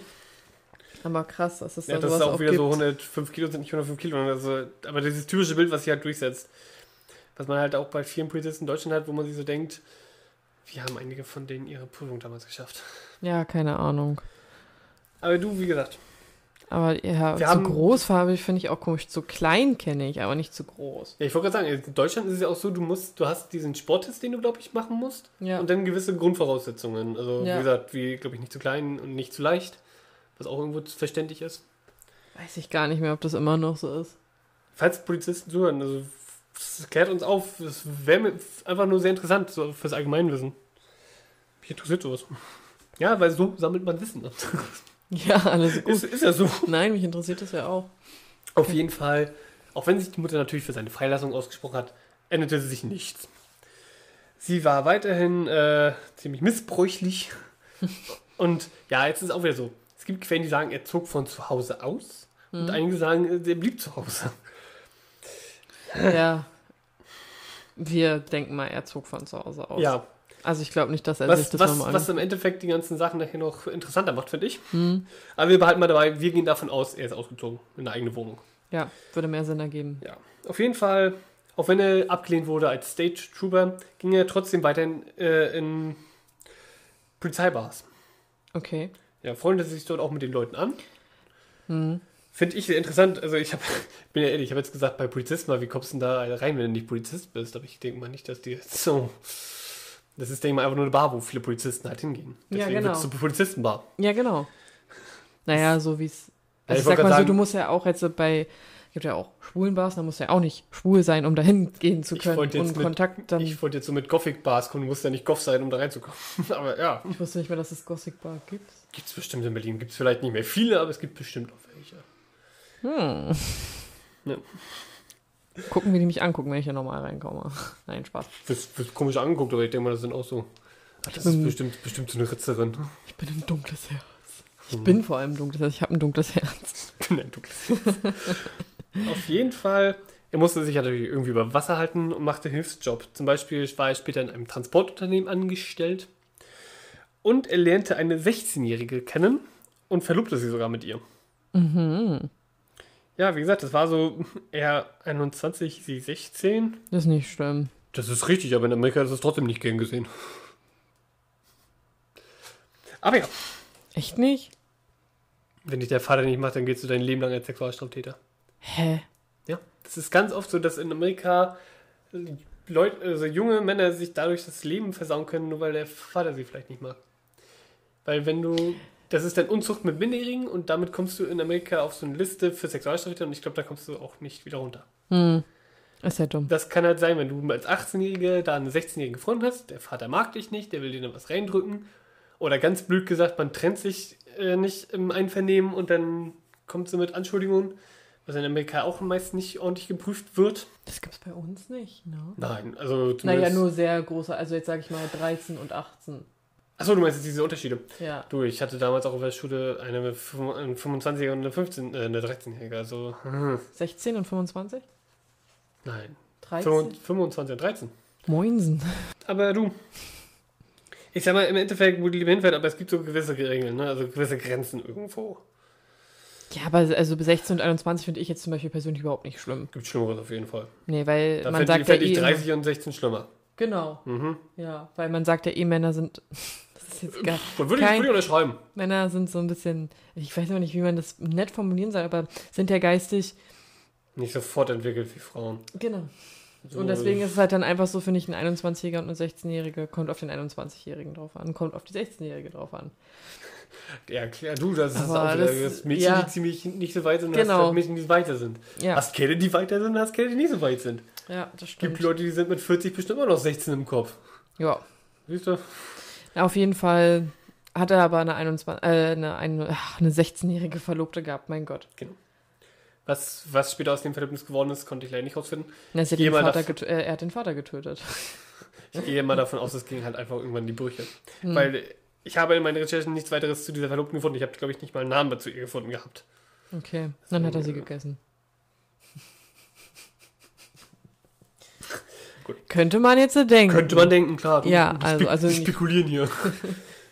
Aber krass, dass es Ja, da das ist auch auch wieder gibt. so 105 Kilo sind nicht 105 Kilo. Also, aber dieses typische Bild, was sich halt durchsetzt. Was man halt auch bei vielen Polizisten in Deutschland hat, wo man sich so denkt, wie haben einige von denen ihre Prüfung damals geschafft. Ja, keine Ahnung. Aber du, wie gesagt, Aber ja, Wir zu haben- groß farbig finde ich auch komisch. Zu klein kenne ich, aber nicht zu groß. ja, ich wollte gerade sagen, in Deutschland ist es ja auch so, du musst, du hast diesen Sporttest, den du, glaube ich, machen musst. Ja. Und dann gewisse Grundvoraussetzungen. Also, Ja. wie gesagt, wie, glaube ich, nicht zu klein und nicht zu leicht. Was auch irgendwo verständlich ist. Weiß ich gar nicht mehr, ob das immer noch so ist. Falls Polizisten zuhören, also das klärt uns auf. Das wäre mir einfach nur sehr interessant, so fürs Allgemeinwissen. Mich interessiert sowas. Ja, weil so sammelt man Wissen. Ja, alles gut. Ist, ist ja so. Nein, mich interessiert das ja auch. Auf jeden Fall, auch wenn sich die Mutter natürlich für seine Freilassung ausgesprochen hat, änderte sich nichts. Sie war weiterhin äh, ziemlich missbräuchlich. Und ja, jetzt ist es auch wieder so. Es gibt Quellen, die sagen, er zog von zu Hause aus. Mhm. Und einige sagen, er blieb zu Hause. Ja. Wir denken mal, er zog von zu Hause aus. Ja, Also ich glaube nicht, dass er sich was, das was, nochmal was im Endeffekt die ganzen Sachen nachher noch interessanter macht, finde ich. hm. Aber wir behalten mal dabei, wir gehen davon aus, er ist ausgezogen in eine eigene Wohnung. Ja, würde mehr Sinn ergeben. Ja, auf jeden Fall, auch wenn er abgelehnt wurde als Stage Trooper, ging er trotzdem weiterhin äh, in Polizeibars. Okay. Ja, freundete sich dort auch mit den Leuten an. Hm. Finde ich sehr interessant. Also ich hab, bin ja ehrlich, ich habe jetzt gesagt, bei Polizisten mal, wie kommst du denn da rein, wenn du nicht Polizist bist? Aber ich denke mal nicht, dass die jetzt so... Das ist, denke ich mal, einfach nur eine Bar, wo viele Polizisten halt hingehen. Ja, Deswegen genau. wird's zur Polizistenbar. Ja, genau. Naja, so wie es. Ja, Also ich ich sag mal grad so, sagen- du musst ja auch jetzt so bei. Gibt ja auch Schwulenbars, da musst du ja auch nicht schwul sein, um dahin gehen zu Ich können. und mit- Kontakt dann. Ich Ich, wollte jetzt so mit Gothic-Bars kommen, du musst ja nicht Goth sein, um da reinzukommen. Aber ja, wusste nicht mehr, dass es Gothic Bar gibt. gibt es bestimmt in Berlin. Gibt es vielleicht nicht mehr viele, aber es gibt bestimmt auch. Hm. Ja. Gucken, wie die mich angucken, wenn ich hier nochmal reinkomme. Nein, Spaß. Wirst, wirst komisch angeguckt, aber ich denke mal, das sind auch so. Ach, das ist bin- bestimmt, bestimmt so eine Ritzerin. Ich bin ein dunkles Herz. Ich Hm. bin vor allem dunkles Herz. Ich habe ein dunkles Herz. Nein, du Auf jeden Fall, er musste sich natürlich irgendwie über Wasser halten und machte Hilfsjob. Zum Beispiel war er später in einem Transportunternehmen angestellt. Und er lernte eine 16-Jährige kennen und verlobte sie sogar mit ihr. Mhm. Ja, wie gesagt, das war so er 21, sie 16. Das ist nicht schlimm. Das ist richtig, aber in Amerika ist es trotzdem nicht gern gesehen. Aber ja, Echt nicht? wenn dich der Vater nicht macht, dann gehst du dein Leben lang als Sexualstraftäter. Hä? Ja, das ist ganz oft so, dass in Amerika Leute, also junge Männer sich dadurch das Leben versauen können, nur weil der Vater sie vielleicht nicht mag. Weil wenn du, das ist dann Unzucht mit Minderjährigen und damit kommst du in Amerika auf so eine Liste für Sexualstraftäter und ich glaube, da kommst du auch nicht wieder runter. Hm. Ist ja dumm. Das kann halt sein, wenn du als 18-Jährige da eine 16-Jährige Freundin hast, der Vater mag dich nicht, der will dir dann was reindrücken. Oder ganz blöd gesagt, man trennt sich äh, nicht im Einvernehmen und dann kommt sie mit Anschuldigungen, was in Amerika auch meist nicht ordentlich geprüft wird. Das gibt's bei uns nicht, ne? Nein, also Naja, nur sehr große, also jetzt sage ich mal 13 und 18. Achso, du meinst jetzt diese Unterschiede. Ja. Du, ich hatte damals auch auf der Schule eine mit fünf- eine 25er und eine 15, äh, eine 13-Jährige, also hm, 16 und 25? nein, 13? 25 und 13. Moinsen. Aber du, ich sag mal, im Endeffekt, wo die Liebe hinfährt, aber es gibt so gewisse Regeln, ne? also gewisse Grenzen irgendwo. Ja, aber also bis 16 und 21 finde ich jetzt zum Beispiel persönlich überhaupt nicht schlimm. Gibt Schlimmeres auf jeden Fall. Nee, weil Da man fände ich, sagt ja fänd ich eh... 30 und 16 schlimmer. Genau, Mhm. ja. Weil man sagt ja eh, Männer sind... Ist jetzt. Und würde ich, Kein- würde ich unterschreiben. Männer sind so ein bisschen... Ich weiß noch nicht, wie man das nett formulieren soll, aber sind ja geistig... Nicht so fortentwickelt wie Frauen. Genau. So, Und deswegen ist es halt dann einfach so, finde ich, ein 21-Jähriger und eine 16-Jährige kommt auf den 21-Jährigen drauf an, kommt auf die 16-Jährige drauf an. Ja, klar, du, das ist Aber auch das- das Mädchen, ja. die ziemlich nicht so weit sind, Genau. hast halt Mädchen, die weiter sind. Ja, Hast Kerle, die weiter sind, hast Kerle, die nicht so weit sind. ja das Es stimmt. gibt Leute, die sind mit 40 bestimmt immer noch 16 im Kopf. Ja, Siehst du? Auf jeden Fall hat er aber eine, 21, äh, eine, eine, eine 16-jährige Verlobte gehabt, mein Gott. Was, was später aus dem Verhältnis geworden ist, konnte ich leider nicht rausfinden. Na, hat davon- äh, er hat den Vater getötet. Ich gehe mal davon aus, es ging halt einfach irgendwann in die Brüche. Hm. Weil ich habe in meinen Recherchen nichts weiteres zu dieser Verlobten gefunden. Ich habe, glaube ich, nicht mal einen Namen dazu ihr gefunden gehabt. Okay, dann hat er sie gegessen. Gut. Könnte man jetzt so denken. Könnte man denken, klar. Ja, wir also- spe- also spekulieren hier.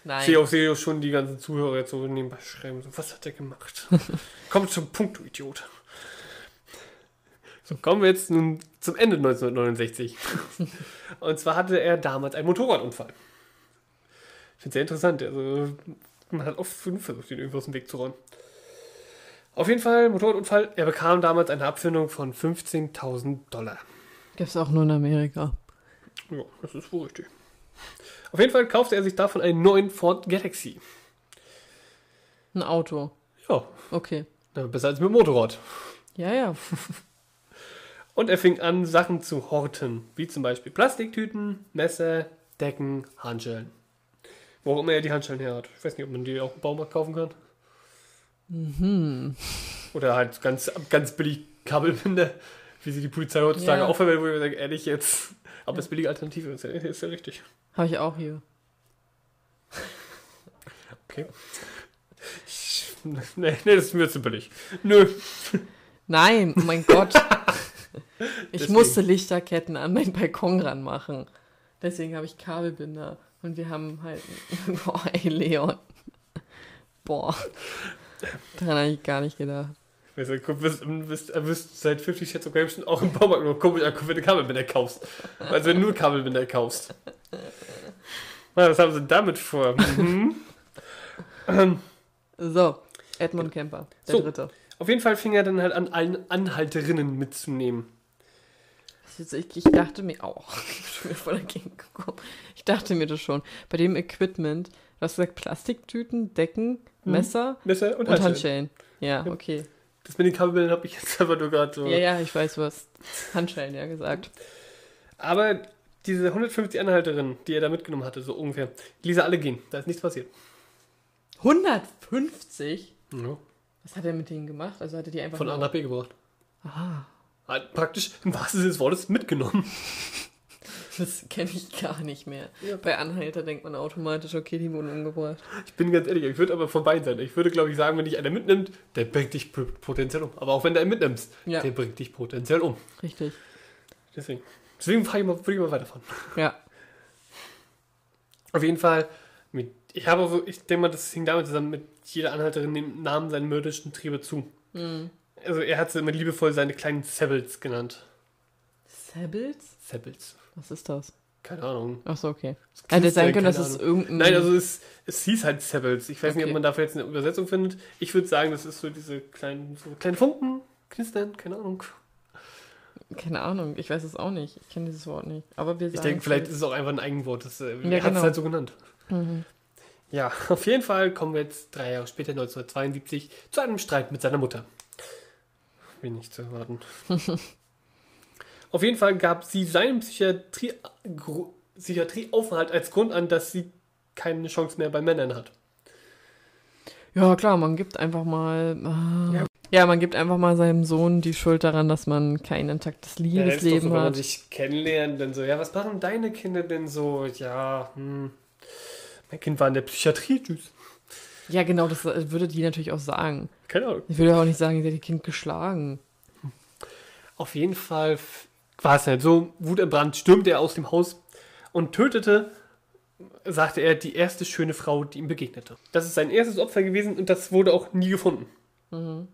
Ich sehe Nein. auch, sehe auch schon die ganzen Zuhörer jetzt so nebenbei schreiben. So, was hat er gemacht? Kommt zum Punkt, du Idiot. So, kommen wir jetzt nun zum Ende 1969. Und zwar hatte er damals einen Motorradunfall. Ich finde es sehr interessant. Also, man hat oft versucht, ihn irgendwie aus dem Weg zu räumen. Auf jeden Fall, Motorradunfall. Er bekam damals eine Abfindung von 15.000 Dollar. Gibt's auch nur in Amerika. Ja, das ist wohl richtig. Auf jeden Fall kaufte er sich davon einen neuen Ford Galaxy. Ein Auto. Ja, Okay. na, besser als mit Motorrad. Ja, ja. Und er fing an, Sachen zu horten, wie zum Beispiel Plastiktüten, Messer, Decken, Handschellen. Wo immer er die Handschellen her hat. Ich weiß nicht, ob man die auch im Baumarkt kaufen kann. Mhm. Oder halt ganz, ganz billig Kabelbinder, wie sie die Polizei heutzutage Ja. auch verwendet, wo ich mir sage, ehrlich jetzt. Aber das billige Alternative ist ja, ist ja richtig. Habe ich auch hier. Okay. Ich, nee, nee, das ist mir zu billig. Nö. Nein, oh mein Gott. Ich Deswegen. musste Lichterketten an meinen Balkon ranmachen. Deswegen habe ich Kabelbinder. Und wir haben halt. Boah, ey, Leon. Boah. Daran habe ich gar nicht gedacht. Weißt du, wirst, wirst, wirst seit 50 Shades of Game schon auch im Baumarkt nur komisch angucken, wenn du Kabelbinder kaufst. Also wenn du nur Kabelbinder kaufst. Na, was haben sie damit vor? Mhm. So, Edmund Kemper, der So. dritte. Auf jeden Fall fing er dann halt an, allen Anhalterinnen mitzunehmen. Jetzt- Ich dachte mir auch. Ich. Ich dachte mir das schon. Bei dem Equipment, du hast gesagt Plastiktüten, Decken, Mhm. Messer Messer und, und Handschellen. Handschellen. Ja. okay. Das mit den Kabelbindern habe ich jetzt einfach nur gerade so. Ja, ja, ich weiß was. Handschellen, ja gesagt. Aber diese 150 Anhalterinnen, die er da mitgenommen hatte, so ungefähr, die ließ er alle gehen. Da ist nichts passiert. 150? Ja. Was hat er mit denen gemacht? Also hat er die einfach Von A nach B gebracht. Ah, Hat praktisch im wahrsten Sinne des Wortes mitgenommen. das kenne ich gar nicht mehr. Ja. Bei Anhalter denkt man automatisch, okay, die wurden umgebracht. Ich bin ganz ehrlich, ich würde aber von beiden sein. Ich würde, glaube ich, sagen, wenn dich einer mitnimmt, der bringt dich potenziell um. Aber auch wenn du einen mitnimmst, Ja, der bringt dich potenziell um. richtig. Deswegen. Deswegen fahr ich mal, würde ich mal weiterfahren. Ja. Auf jeden Fall, mit, ich habe so, ich denke mal, das hing damit zusammen, mit jeder Anhalterin den Namen seiner mörderischen Triebe zu. Mhm. Also er hat sie immer liebevoll seine kleinen Sebels genannt. Sables? Sebels. Was ist das? Keine Ahnung. Achso, okay. Das Hätte sein können, dass es irgendein. Nein, also es, es hieß halt Sebels. Ich weiß nicht, ob Okay. man dafür jetzt eine Übersetzung findet. Ich würde sagen, das ist so diese kleinen, so kleine Funken, knistern, keine Ahnung. Keine Ahnung, ich weiß es auch nicht. Ich kenne dieses Wort nicht. Aber wir Ich sagen denke, vielleicht ist es auch einfach ein Eigenwort. Das, äh, Ja, er hat es genau. halt so genannt. Mhm. Ja, auf jeden Fall kommen wir jetzt drei Jahre später, 1972, zu einem Streit mit seiner Mutter. Bin nicht zu erwarten. auf jeden Fall gab sie seinen Psychiatrie, Psychiatrieaufenthalt als Grund an, dass sie keine Chance mehr bei Männern hat. Ja, klar, man gibt einfach mal. ah. Ja. ja. man gibt einfach mal seinem Sohn die Schuld daran, dass man kein intaktes Ja, das ist doch Liebesleben so, wenn man hat. sich kennenlernt, dann so, ja, was machen deine Kinder denn so? Ja, hm, mein Kind war in der Psychiatrie, tschüss. Ja, genau, das äh, würde die natürlich auch sagen. Keine Ahnung. Ich würde auch nicht sagen, sie hat ihr Kind geschlagen. Auf jeden Fall es halt so, wutentbrannt stürmte er aus dem Haus und tötete, sagte er, die erste schöne Frau, die ihm begegnete. Das ist sein erstes Opfer gewesen und das wurde auch nie gefunden. Mhm.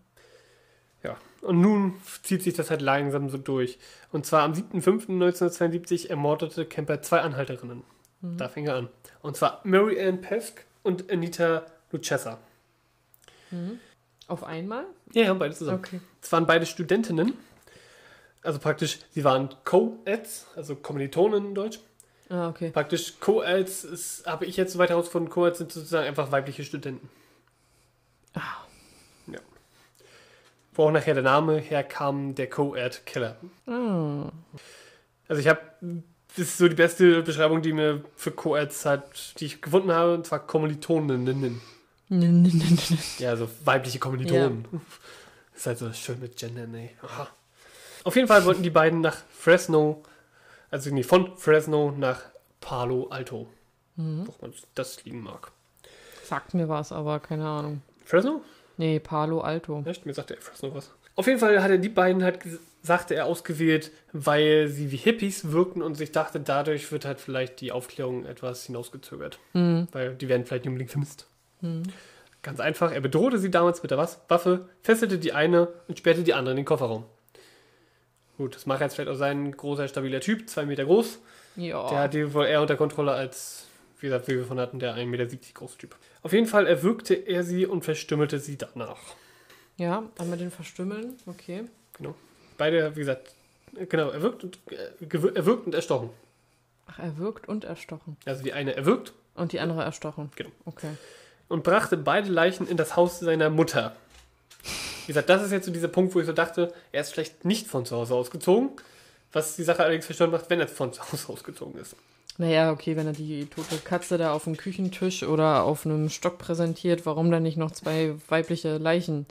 Ja, und nun zieht sich das halt langsam so durch. Und zwar am 7.5.1972 ermordete Kemper zwei Anhalterinnen. Mhm. Da fing er an. Und zwar Mary Ann Pesk und Anita Lucchesa. Mhm. Auf einmal? Ja, ja, beide zusammen. Okay. Es waren beide Studentinnen. Also praktisch, sie waren Co-Eds, also Kommilitonen in Deutsch. Ah, okay. Praktisch Co-Eds ist, habe ich jetzt so weit herausgefunden, Co-Eds sind sozusagen einfach weibliche Studenten. Ah. Ja. Wo auch nachher der Name herkam, der Co-Ed Killer. Ah. Also ich habe, das ist so die beste Beschreibung, die mir für Co-Eds hat, die ich gefunden habe, und zwar Kommilitoninnen. Ja, also weibliche Kommilitonen. Ist halt so schön mit Gender, nee. Aha. Auf jeden Fall wollten die beiden nach Fresno, also nee, von Fresno nach Palo Alto, Mhm. wo man das liegen mag. Sagt mir was, aber keine Ahnung. Fresno? Nee, Palo Alto. Echt? Mir sagte er Fresno was. Auf jeden Fall hat er die beiden halt, sagte er, ausgewählt, weil sie wie Hippies wirkten und sich dachte, dadurch wird halt vielleicht die Aufklärung etwas hinausgezögert. Hm. Weil die werden vielleicht nicht unbedingt vermisst. Hm. Ganz einfach, er bedrohte sie damals mit der Waffe, fesselte die eine und sperrte die andere in den Kofferraum. Gut, das mag jetzt vielleicht auch sein, großer, stabiler Typ, zwei Meter groß. Ja. Der hat die wohl eher unter Kontrolle als, wie gesagt, wie wir von hatten, der 1,70 Meter große Typ. Auf jeden Fall erwürgte er sie und verstümmelte sie danach. ja, dann mit den Verstümmeln. Okay. Beide, wie gesagt, genau, erwürgt und, äh, erwürgt und erstochen. Ach, erwürgt und erstochen. Also die eine erwürgt Und die andere erstochen. Genau. Okay. und brachte beide Leichen in das Haus seiner Mutter. Wie gesagt, das ist jetzt so dieser Punkt, wo ich so dachte, er ist vielleicht nicht von zu Hause ausgezogen, was die Sache allerdings verstanden macht, wenn er von zu Hause ausgezogen ist. Naja, okay, wenn er die tote Katze da auf dem Küchentisch oder auf einem Stock präsentiert, warum dann nicht noch zwei weibliche Leichen?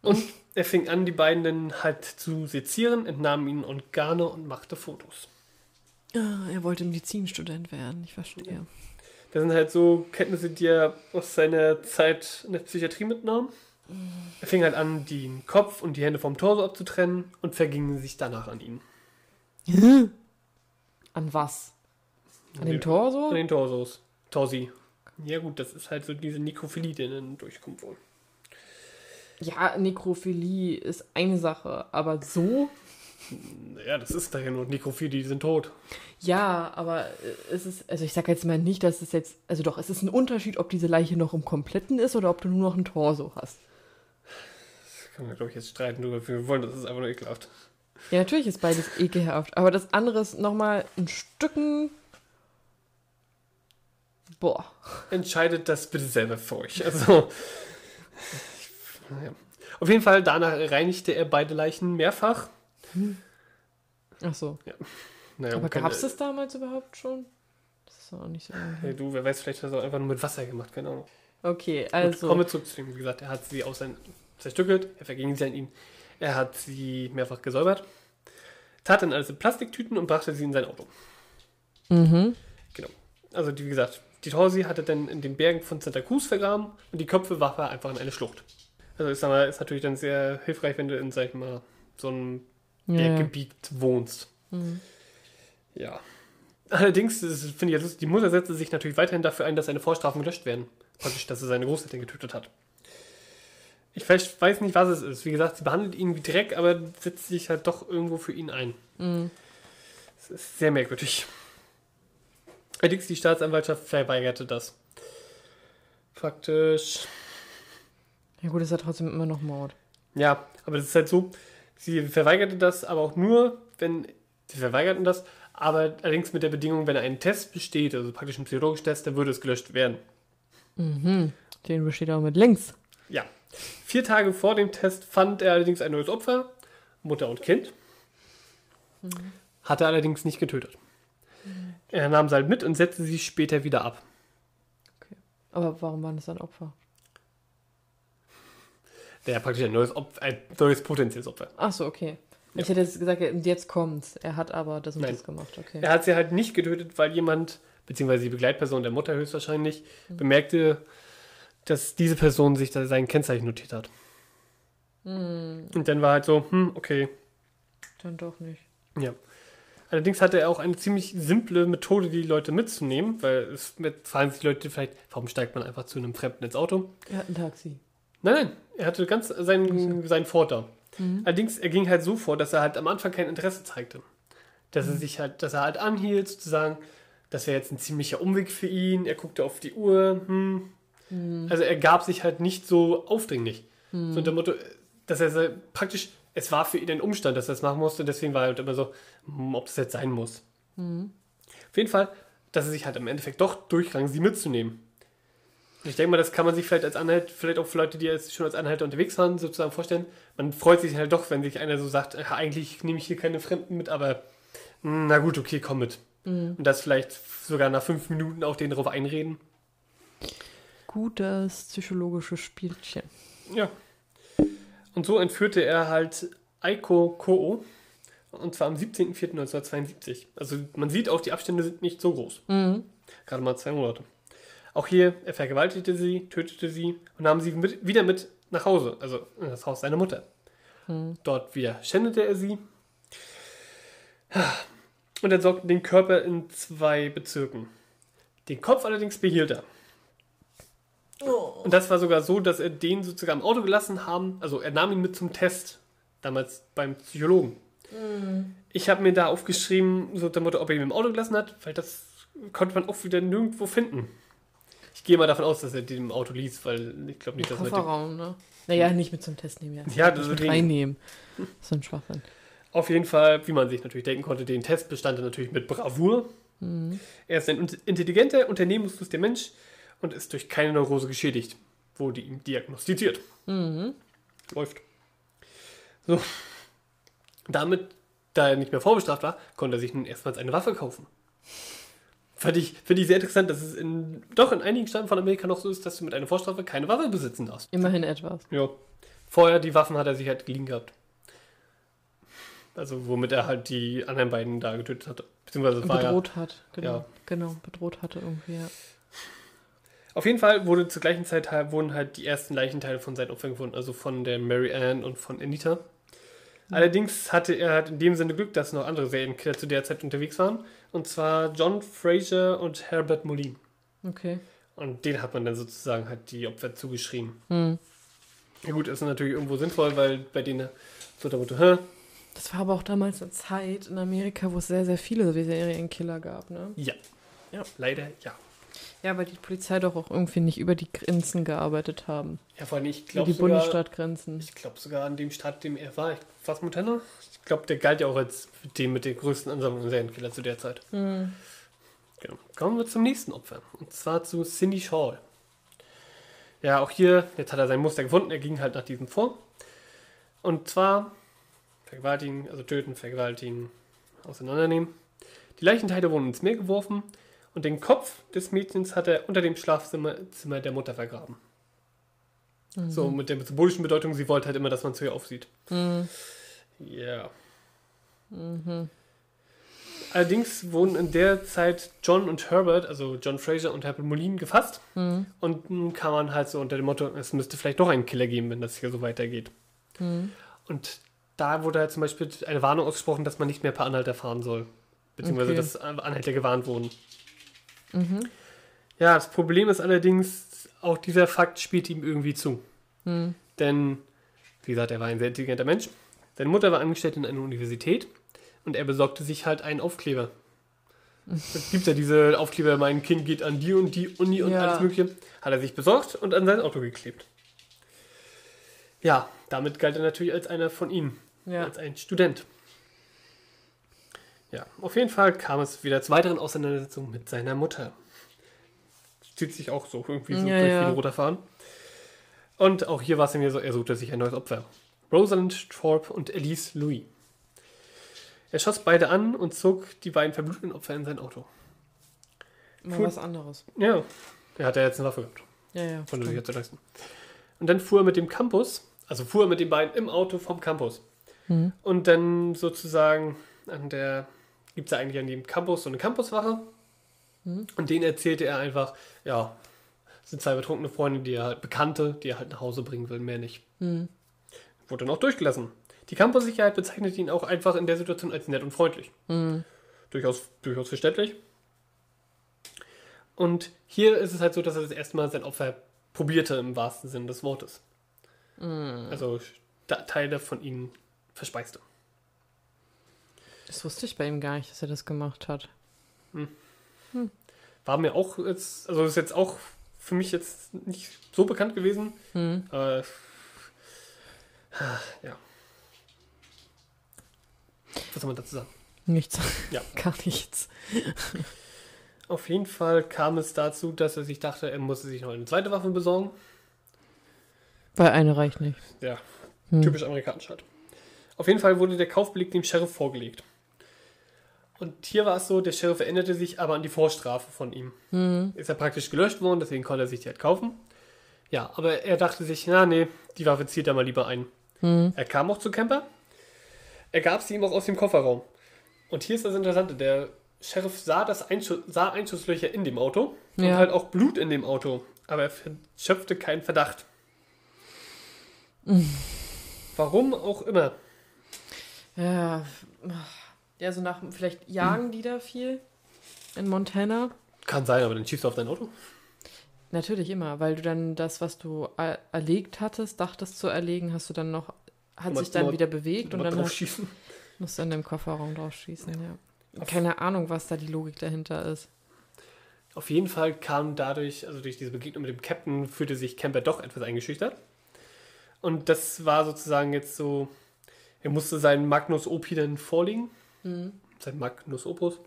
Und er fing an, die beiden dann halt zu sezieren, entnahm ihnen Organe und machte Fotos. Ah, er wollte Medizinstudent werden, ich verstehe. Das sind halt so Kenntnisse, die er aus seiner Zeit in der Psychiatrie mitnahm. Er fing halt an, den Kopf und die Hände vom Torso abzutrennen und verging sich danach an ihn. An was? An Den- dem Torso? An den Torsos. Torsi. Ja gut, das ist halt so diese Nekrophilie, die dann durchkommt wohl. Ja, Nekrophilie ist eine Sache, aber so? Ja, das ist daher nur Nekrophilie, die sind tot. Ja, aber äh, es ist, also ich sag jetzt mal nicht, dass es jetzt, also doch, es ist ein Unterschied, ob diese Leiche noch im Kompletten ist oder ob du nur noch ein Torso hast. Das kann man, glaube ich, jetzt streiten drüber. Wir wollen, das ist einfach nur ekelhaft. Ja, natürlich ist beides ekelhaft, aber das andere ist nochmal ein Stücken. Boah. Entscheidet das bitte selber für euch. Also, naja. Auf jeden Fall, danach reinigte er beide Leichen mehrfach. Ach so. Naja, aber gab es das damals überhaupt schon? Das ist auch nicht so. Hey, du, wer weiß, vielleicht hat er es auch einfach nur mit Wasser gemacht, keine Ahnung. Okay, also. kommen wir zurück zu dem. Wie gesagt, er hat sie aus sein zerstückelt, er verging sie an ihn. Er hat sie mehrfach gesäubert, tat dann alles in Plastiktüten und brachte sie in sein Auto. Mhm. Also, die, wie gesagt, die Torsi hatte dann in den Bergen von Santa Cruz vergraben und die Köpfe warf er einfach in eine Schlucht. Also, ich sag mal, ist natürlich dann sehr hilfreich, wenn du in, sag ich mal, so einem Ja. Berggebiet wohnst. Mhm. Ja. Allerdings, das finde ich ja lustig, die Mutter setzte sich natürlich weiterhin dafür ein, dass seine Vorstrafen gelöscht werden. Praktisch, dass er seine Großeltern getötet hat. Ich weiß nicht, was es ist. Wie gesagt, sie behandelt ihn wie Dreck, aber setzt sich halt doch irgendwo für ihn ein. Mhm. Das ist sehr merkwürdig. Allerdings, die Staatsanwaltschaft verweigerte das. Praktisch. Ja, gut, ist ja trotzdem immer noch Mord. Ja, aber das ist halt so, sie verweigerte das, aber auch nur, wenn, sie verweigerten das, aber allerdings mit der Bedingung, wenn einen Test besteht, also praktisch einen psychologischen Test, dann würde es gelöscht werden. Mhm. Den besteht auch mit links. Ja. Vier Tage vor dem Test fand er allerdings ein neues Opfer, Mutter und Kind. Hatte allerdings nicht getötet. Er nahm sie halt mit und setzte sie später wieder ab. Aber warum waren das dann Opfer? Der hat praktisch ein neues, Opfer, ein neues potenzielles Opfer. Ach so, okay. Ja. Ich hätte jetzt gesagt, jetzt kommt's. Er hat aber das und Nein. das gemacht, okay. Er hat sie halt nicht getötet, weil jemand, beziehungsweise die Begleitperson der Mutter höchstwahrscheinlich, bemerkte, dass diese Person sich da sein Kennzeichen notiert hat. Hm, Und dann war halt so, hm, okay. dann doch nicht. Ja. Allerdings hatte er auch eine ziemlich simple Methode, die Leute mitzunehmen, weil es fragen sich die Leute vielleicht, warum steigt man einfach zu einem Fremden ins Auto? Er hat ein Taxi. Nein, nein, er hatte ganz seinen, seinen Vorteil. Allerdings, er ging halt so vor, dass er halt am Anfang kein Interesse zeigte. Dass er sich halt, dass er halt anhielt, sozusagen, das wäre jetzt ein ziemlicher Umweg für ihn, er guckte auf die Uhr, hm. Also er gab sich halt nicht so aufdringlich. So unter dem Motto, dass er so, praktisch, es war für ihn ein Umstand, dass er das machen musste, deswegen war er halt immer so, hm, ob das jetzt sein muss. Auf jeden Fall, dass er sich halt im Endeffekt doch durchgang, sie mitzunehmen. Ich denke mal, das kann man sich vielleicht als Anhalt, vielleicht auch für Leute, die jetzt schon als Anhalter unterwegs waren, sozusagen vorstellen. Man freut sich halt doch, wenn sich einer so sagt, "Ach, eigentlich nehme ich hier keine Fremden mit, aber hm, na gut, okay, komm mit. Und das vielleicht sogar nach fünf Minuten auch denen darauf einreden. Gutes psychologisches Spielchen. Ja. Und so entführte er halt Aiko Ko'o. Und zwar am 17.04.1972. Also man sieht auch, die Abstände sind nicht so groß. Mhm. Gerade mal zwei Monate. Auch hier, er vergewaltigte sie, tötete sie und nahm sie mit, wieder mit nach Hause, also in das Haus seiner Mutter. Dort wieder schändete er sie und entsorgte den Körper in zwei Bezirken. Den Kopf allerdings behielt er. Und das war sogar so, dass er den sozusagen im Auto gelassen haben. Also er nahm ihn mit zum Test, damals beim Psychologen. Ich habe mir da aufgeschrieben, so der Motto, ob er ihn im Auto gelassen hat, weil das konnte man auch wieder nirgendwo finden. Ich gehe mal davon aus, dass er den im Auto ließ, weil ich glaube nicht, dass er den Kofferraum, ne? Naja, nicht mit zum Test nehmen. Ja, Ja, nicht mit reinnehmen. Das ist ein Schwachsinn. Auf jeden Fall, wie man sich natürlich denken konnte, den Test bestand er natürlich mit Bravour. Er ist ein intelligenter, unternehmungslustiger Mensch und ist durch keine Neurose geschädigt, wurde ihm diagnostiziert. Läuft. So. Damit, da er nicht mehr vorbestraft war, konnte er sich nun erstmals eine Waffe kaufen. Fand ich, finde ich sehr interessant, dass es in, doch in einigen Staaten von Amerika noch so ist, dass du mit einer Vorstrafe keine Waffe besitzen darfst. Immerhin etwas. Ja. Vorher die Waffen hat er sich halt geliehen gehabt. Also womit er halt die anderen beiden da getötet hatte. Beziehungsweise war ja. bedroht hat. Genau. Ja. Genau, bedroht hatte irgendwie, ja. Auf jeden Fall wurde zur gleichen Zeit wurden halt die ersten Leichenteile von seinen Opfern gefunden, also von der Mary Ann und von Anita. Allerdings hatte er halt in dem Sinne Glück, dass noch andere Serienkiller zu der Zeit unterwegs waren. Und zwar John Fraser und Herbert Moline. Okay. Und denen hat man dann sozusagen halt die Opfer zugeschrieben. Hm. Ja gut, ist natürlich irgendwo sinnvoll, weil bei denen so der Motto, hä? Das war aber auch damals eine Zeit in Amerika, wo es sehr, sehr viele Serienkiller gab, ne? Ja. Ja. Leider ja. Ja, weil die Polizei doch auch irgendwie nicht über die Grenzen gearbeitet haben. Ja, vor allem, ich glaube die sogar, Bundesstaatgrenzen. ich glaube sogar an dem Staat, dem er war, was Montana? Ich glaube, der galt ja auch als dem mit der größten Ansammlung an Serienkiller zu der Zeit. Hm. Genau. Kommen wir zum nächsten Opfer. Und zwar zu Cindy Shaw. Ja, auch hier, jetzt hat er sein Muster gefunden, er ging halt nach diesem vor. Und zwar vergewaltigen, also töten, vergewaltigen, auseinandernehmen. Die Leichenteile wurden ins Meer geworfen und den Kopf des Mädchens hat er unter dem Schlafzimmer Zimmer der Mutter vergraben. So, mit der symbolischen Bedeutung, sie wollte halt immer, dass man zu ihr aufsieht. Hm. Ja. Allerdings wurden in der Zeit John und Herbert, also John Fraser und Herbert Molin, gefasst. Hm. Und nun kam man halt so unter dem Motto, es müsste vielleicht doch einen Killer geben, wenn das hier so weitergeht. Hm. Und da wurde halt zum Beispiel eine Warnung ausgesprochen, dass man nicht mehr per Anhalter fahren soll. Beziehungsweise, Okay. dass Anhalter gewarnt wurden. Mhm. Ja, das Problem ist allerdings, auch dieser Fakt spielt ihm irgendwie zu. Hm. Denn, wie gesagt, er war ein sehr intelligenter Mensch. Seine Mutter war angestellt in einer Universität und er besorgte sich halt einen Aufkleber. Es gibt ja diese Aufkleber, mein Kind geht an die und die Uni und Ja. alles Mögliche. Hat er sich besorgt und an sein Auto geklebt. Ja, damit galt er natürlich als einer von ihnen, Ja. als ein Student. Ja, auf jeden Fall kam es wieder zu weiteren Auseinandersetzungen mit seiner Mutter. Zieht sich auch so irgendwie so Ja, durch ja. roter Faden. Und auch hier war es mir so, er suchte sich ein neues Opfer. Rosalind Thorpe und Elise Louis. Er schoss beide an und zog die beiden verbluteten Opfer in sein Auto. Mal was anderes. Ja, er hatte jetzt eine Waffe gehabt. Ja, ja. Sich stimmt. jetzt leisten. Und dann fuhr er mit dem Campus, also fuhr er mit den beiden im Auto vom Campus. Mhm. Und dann sozusagen an der, gibt es ja eigentlich an dem Campus so eine Campuswache. Mhm. Und denen erzählte er einfach, ja, es sind zwei betrunkene Freunde, die er halt, Bekannte, die er halt nach Hause bringen will, mehr nicht. Mhm. Wurde dann auch durchgelassen. Die Campus-Sicherheit bezeichnet ihn auch einfach in der Situation als nett und freundlich. Mhm. Durchaus, durchaus verständlich. Und hier ist es halt so, dass er das erste Mal sein Opfer probierte im wahrsten Sinne des Wortes. Mhm. Also Teile von ihnen verspeiste. Das wusste ich bei ihm gar nicht, dass er das gemacht hat. War mir auch jetzt, also ist jetzt auch für mich jetzt nicht so bekannt gewesen. Mhm. Äh, ja. Was soll man dazu sagen? Nichts. Ja. Gar nichts. Auf jeden Fall kam es dazu, dass er sich dachte, er musste sich noch eine zweite Waffe besorgen. Weil eine reicht nicht. Ja, Hm. typisch amerikanisch halt. Auf jeden Fall wurde der Kaufbeleg dem Sheriff vorgelegt. Und hier war es so, der Sheriff erinnerte sich aber an die Vorstrafe von ihm. Mhm. Ist ja praktisch gelöscht worden, deswegen konnte er sich die halt kaufen. Ja, aber er dachte sich, na nee, die Waffe zieht er mal lieber ein. Mhm. Er kam auch zu Camper. Er gab sie ihm auch aus dem Kofferraum. Und hier ist das Interessante, der Sheriff sah, das Einschuss, sah Einschusslöcher in dem Auto und Ja. halt auch Blut in dem Auto, aber er schöpfte keinen Verdacht. Warum auch immer. Ja, ja, so nach, vielleicht jagen die da viel in Montana. Kann sein, aber dann schießt du auf dein Auto. Natürlich immer, weil du dann das, was du er erlegt hattest, dachtest zu erlegen, hast du dann noch, hat Mal- sich dann mal- wieder bewegt und dann hast, schießen. musst du in dem Kofferraum drauf schießen, ja. Keine Ahnung, was da die Logik dahinter ist. Auf jeden Fall kam dadurch, also durch diese Begegnung mit dem Captain, fühlte sich Camper doch etwas eingeschüchtert. Und das war sozusagen jetzt so, er musste seinen Magnus Opi dann vorlegen. Sein Magnus Opus.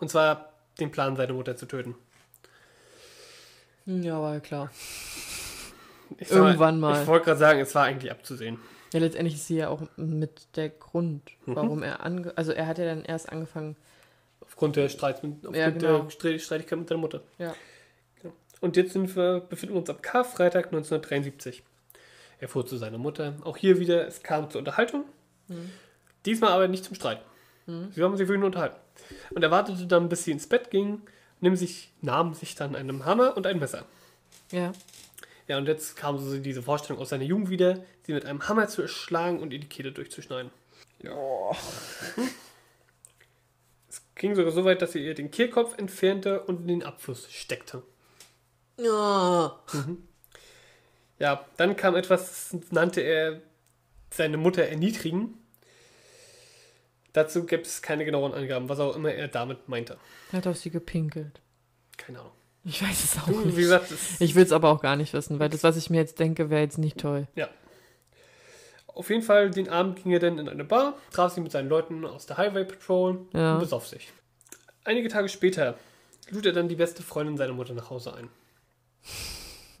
Und zwar den Plan, seine Mutter zu töten. Ja, war ja klar. Irgendwann mal. Ich wollte gerade sagen, es war eigentlich abzusehen. Ja, letztendlich ist sie ja auch mit der Grund, Mhm. warum er ange... Also er hat ja dann erst angefangen... Aufgrund der Streits mit, aufgrund Ja, genau. der Stre- Streitigkeit mit seiner Mutter. Ja. Genau. Und jetzt wir, befinden wir uns am Karfreitag 1973. Er fuhr zu seiner Mutter. Auch hier wieder, es kam zur Unterhaltung. Diesmal aber nicht zum Streit. Sie haben sich wirklich nur unterhalten. Und er wartete dann, bis sie ins Bett ging, nimm sich, nahm sich dann einen Hammer und ein Messer. Ja. Ja, und jetzt kam so diese Vorstellung aus seiner Jugend wieder, sie mit einem Hammer zu erschlagen und ihr die Kehle durchzuschneiden. Es ging sogar so weit, dass sie ihr den Kehlkopf entfernte und in den Abfluss steckte. Ja. Ja, dann kam etwas, das nannte er seine Mutter erniedrigen. Dazu gibt es keine genauen Angaben, was auch immer er damit meinte. Er hat auf sie gepinkelt. Keine Ahnung. Ich weiß es auch Du, nicht. gesagt, es, Ich will es aber auch gar nicht wissen, weil das, was ich mir jetzt denke, wäre jetzt nicht toll. auf jeden Fall, den Abend ging er dann in eine Bar, traf sich mit seinen Leuten aus der Highway Patrol Ja. und besoff sich. Einige Tage später lud er dann die beste Freundin seiner Mutter nach Hause ein.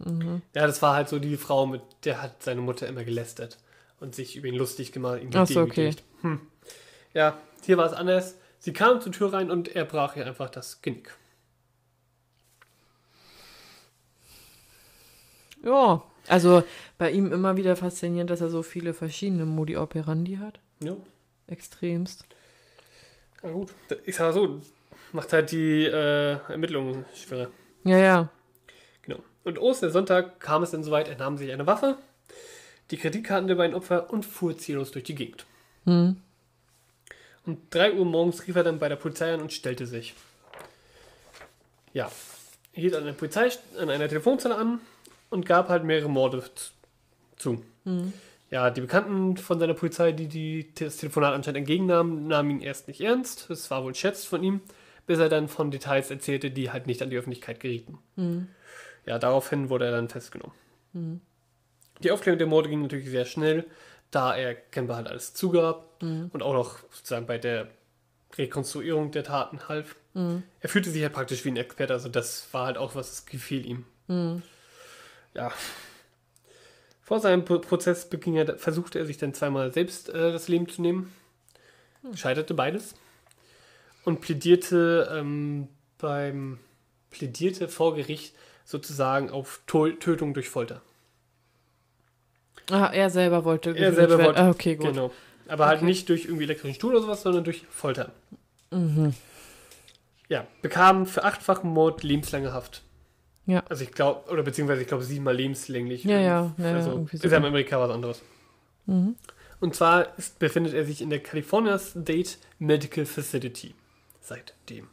Mhm. Ja, das war halt so die Frau, mit der hat seine Mutter immer gelästert und sich über ihn lustig gemacht, ihn Ach so, gedemütigt. Hm. Ja, hier war es anders. Sie kam zur Tür rein und er brach ihr einfach das Genick. Ja. Also bei ihm immer wieder faszinierend, dass er so viele verschiedene Modi operandi hat. Ja, Extremst. na gut. Ich sag mal so, macht halt die äh, Ermittlungen schwerer. Ja, ja. Genau. Und Ostersonntag kam es dann soweit, er nahm sich eine Waffe, die Kreditkarten der beiden Opfer und fuhr ziellos durch die Gegend. Hm. Um 3 Uhr morgens rief er dann bei der Polizei an und stellte sich. Ja, er hielt an, der Polizei, an einer Telefonzelle an und gab halt mehrere Morde zu. Ja, die Bekannten von seiner Polizei, die, die das Telefonat anscheinend entgegennahmen, nahmen ihn erst nicht ernst. Das war wohl Schätz von ihm, bis er dann von Details erzählte, die halt nicht an die Öffentlichkeit gerieten. Ja, daraufhin wurde er dann festgenommen. Die Aufklärung der Morde ging natürlich sehr schnell, da er Kemper halt alles zugab und auch noch sozusagen bei der Rekonstruierung der Taten half. Er fühlte sich halt praktisch wie ein Experte, also das war halt auch was, das gefiel ihm. Ja. Vor seinem Pro- Prozess beging er, versuchte er sich dann zweimal selbst äh, das Leben zu nehmen. Scheiterte beides. Und plädierte ähm, beim plädierte vor Gericht sozusagen auf Tötung durch Folter. Ah, er selber wollte. Er selber werden. wollte. Ah, okay, gut. Genau. Aber halt Okay. nicht durch irgendwie elektrischen Stuhl oder sowas, sondern durch Folter. Mhm. Ja, bekam für achtfachen Mord lebenslange Haft. Ja. Also ich glaube, oder beziehungsweise ich glaube siebenmal lebenslänglich. Ja, ja, ja, ja, also irgendwie ist ja in Amerika was anderes. Mhm. Und zwar ist, befindet er sich in der California State Medical Facility seitdem.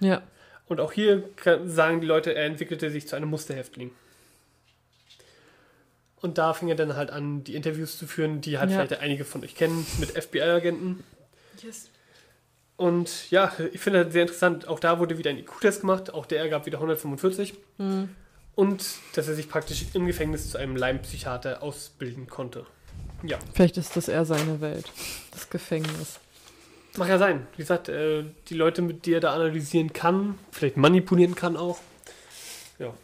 Ja. Und auch hier sagen die Leute, er entwickelte sich zu einem Musterhäftling. Und da fing er dann halt an, die Interviews zu führen, die halt Ja. vielleicht einige von euch kennen, mit FBI-Agenten. Yes. Und ja, ich finde das sehr interessant. Auch da wurde wieder ein IQ-Test gemacht. Auch der gab wieder 145. Mhm. Und dass er sich praktisch im Gefängnis zu einem Leimpsychiater ausbilden konnte. Ja, Vielleicht ist das eher seine Welt. Das Gefängnis. mag ja sein. Wie gesagt, äh, die Leute, mit die er da analysieren kann, vielleicht manipulieren kann auch. Ja,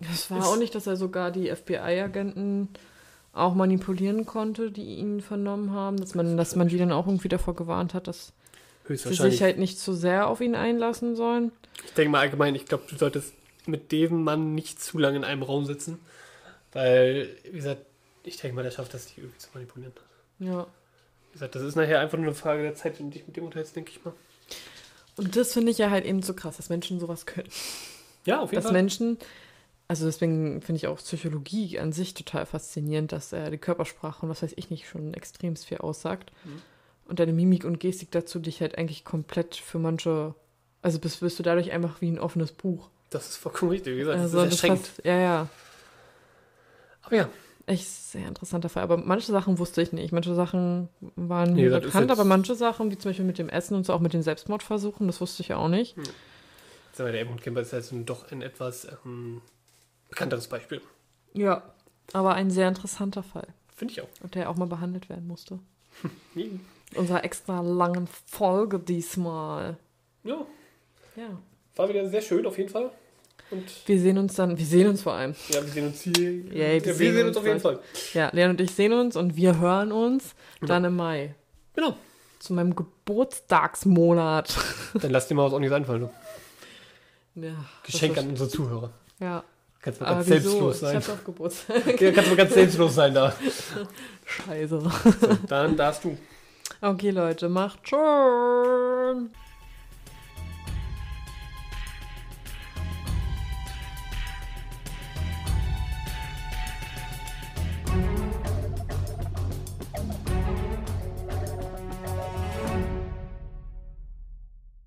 Es war auch nicht, dass er sogar die FBI-Agenten auch manipulieren konnte, die ihn vernommen haben, dass man, dass man die dann auch irgendwie davor gewarnt hat, dass sie sich halt nicht zu sehr auf ihn einlassen sollen. Ich denke mal allgemein, ich glaube, du solltest mit dem Mann nicht zu lange in einem Raum sitzen. Weil, wie gesagt, ich denke mal, der schafft das, dich irgendwie zu manipulieren. Ja. Wie gesagt, das ist nachher einfach nur eine Frage der Zeit, wenn du dich mit dem unterhältst, denke ich mal. Und das finde ich ja halt eben so krass, dass Menschen sowas können. Ja, auf jeden Dass Fall. Menschen, also deswegen finde ich auch Psychologie an sich total faszinierend, dass äh, die Körpersprache und was weiß ich nicht schon extrem viel aussagt. Mhm. Und deine Mimik und Gestik dazu dich halt eigentlich komplett für manche, also bist, wirst du dadurch einfach wie ein offenes Buch. Das ist vollkommen richtig. Wie gesagt, Also das das ist erschreckend. fast- ja, ja. Aber ja, Echt sehr interessanter Fall. Aber manche Sachen wusste ich nicht. Manche Sachen waren mir das bekannt, jetzt- aber manche Sachen, wie zum Beispiel mit dem Essen und so, auch mit den Selbstmordversuchen, das wusste ich ja auch nicht. sagen wir, der Edmund Kemper ist jetzt doch ein etwas ähm, bekannteres Beispiel. Ja. Aber ein sehr interessanter Fall. Finde ich auch. Und der auch mal behandelt werden musste. Ja. Unserer extra langen Folge diesmal. ja, Ja. war wieder sehr schön auf jeden Fall. Und Wir sehen uns dann, wir sehen uns vor allem. ja, wir sehen uns hier. Yay, wir ja, wir sehen sehen, uns auf jeden. Fall. Ja, Leon und ich sehen uns und wir hören uns dann im Mai. Genau. Zu meinem Geburtstagsmonat. Dann lass dir mal was auch nichts einfallen. Du. Ja, Geschenk an unsere Zuhörer. Ja, Kannst mal aber ganz selbstlos Ich sein. hab's auf Geburtstag. Ja, kannst mal ganz selbstlos sein da. Scheiße. So, dann darfst du. Okay, Leute, macht schon.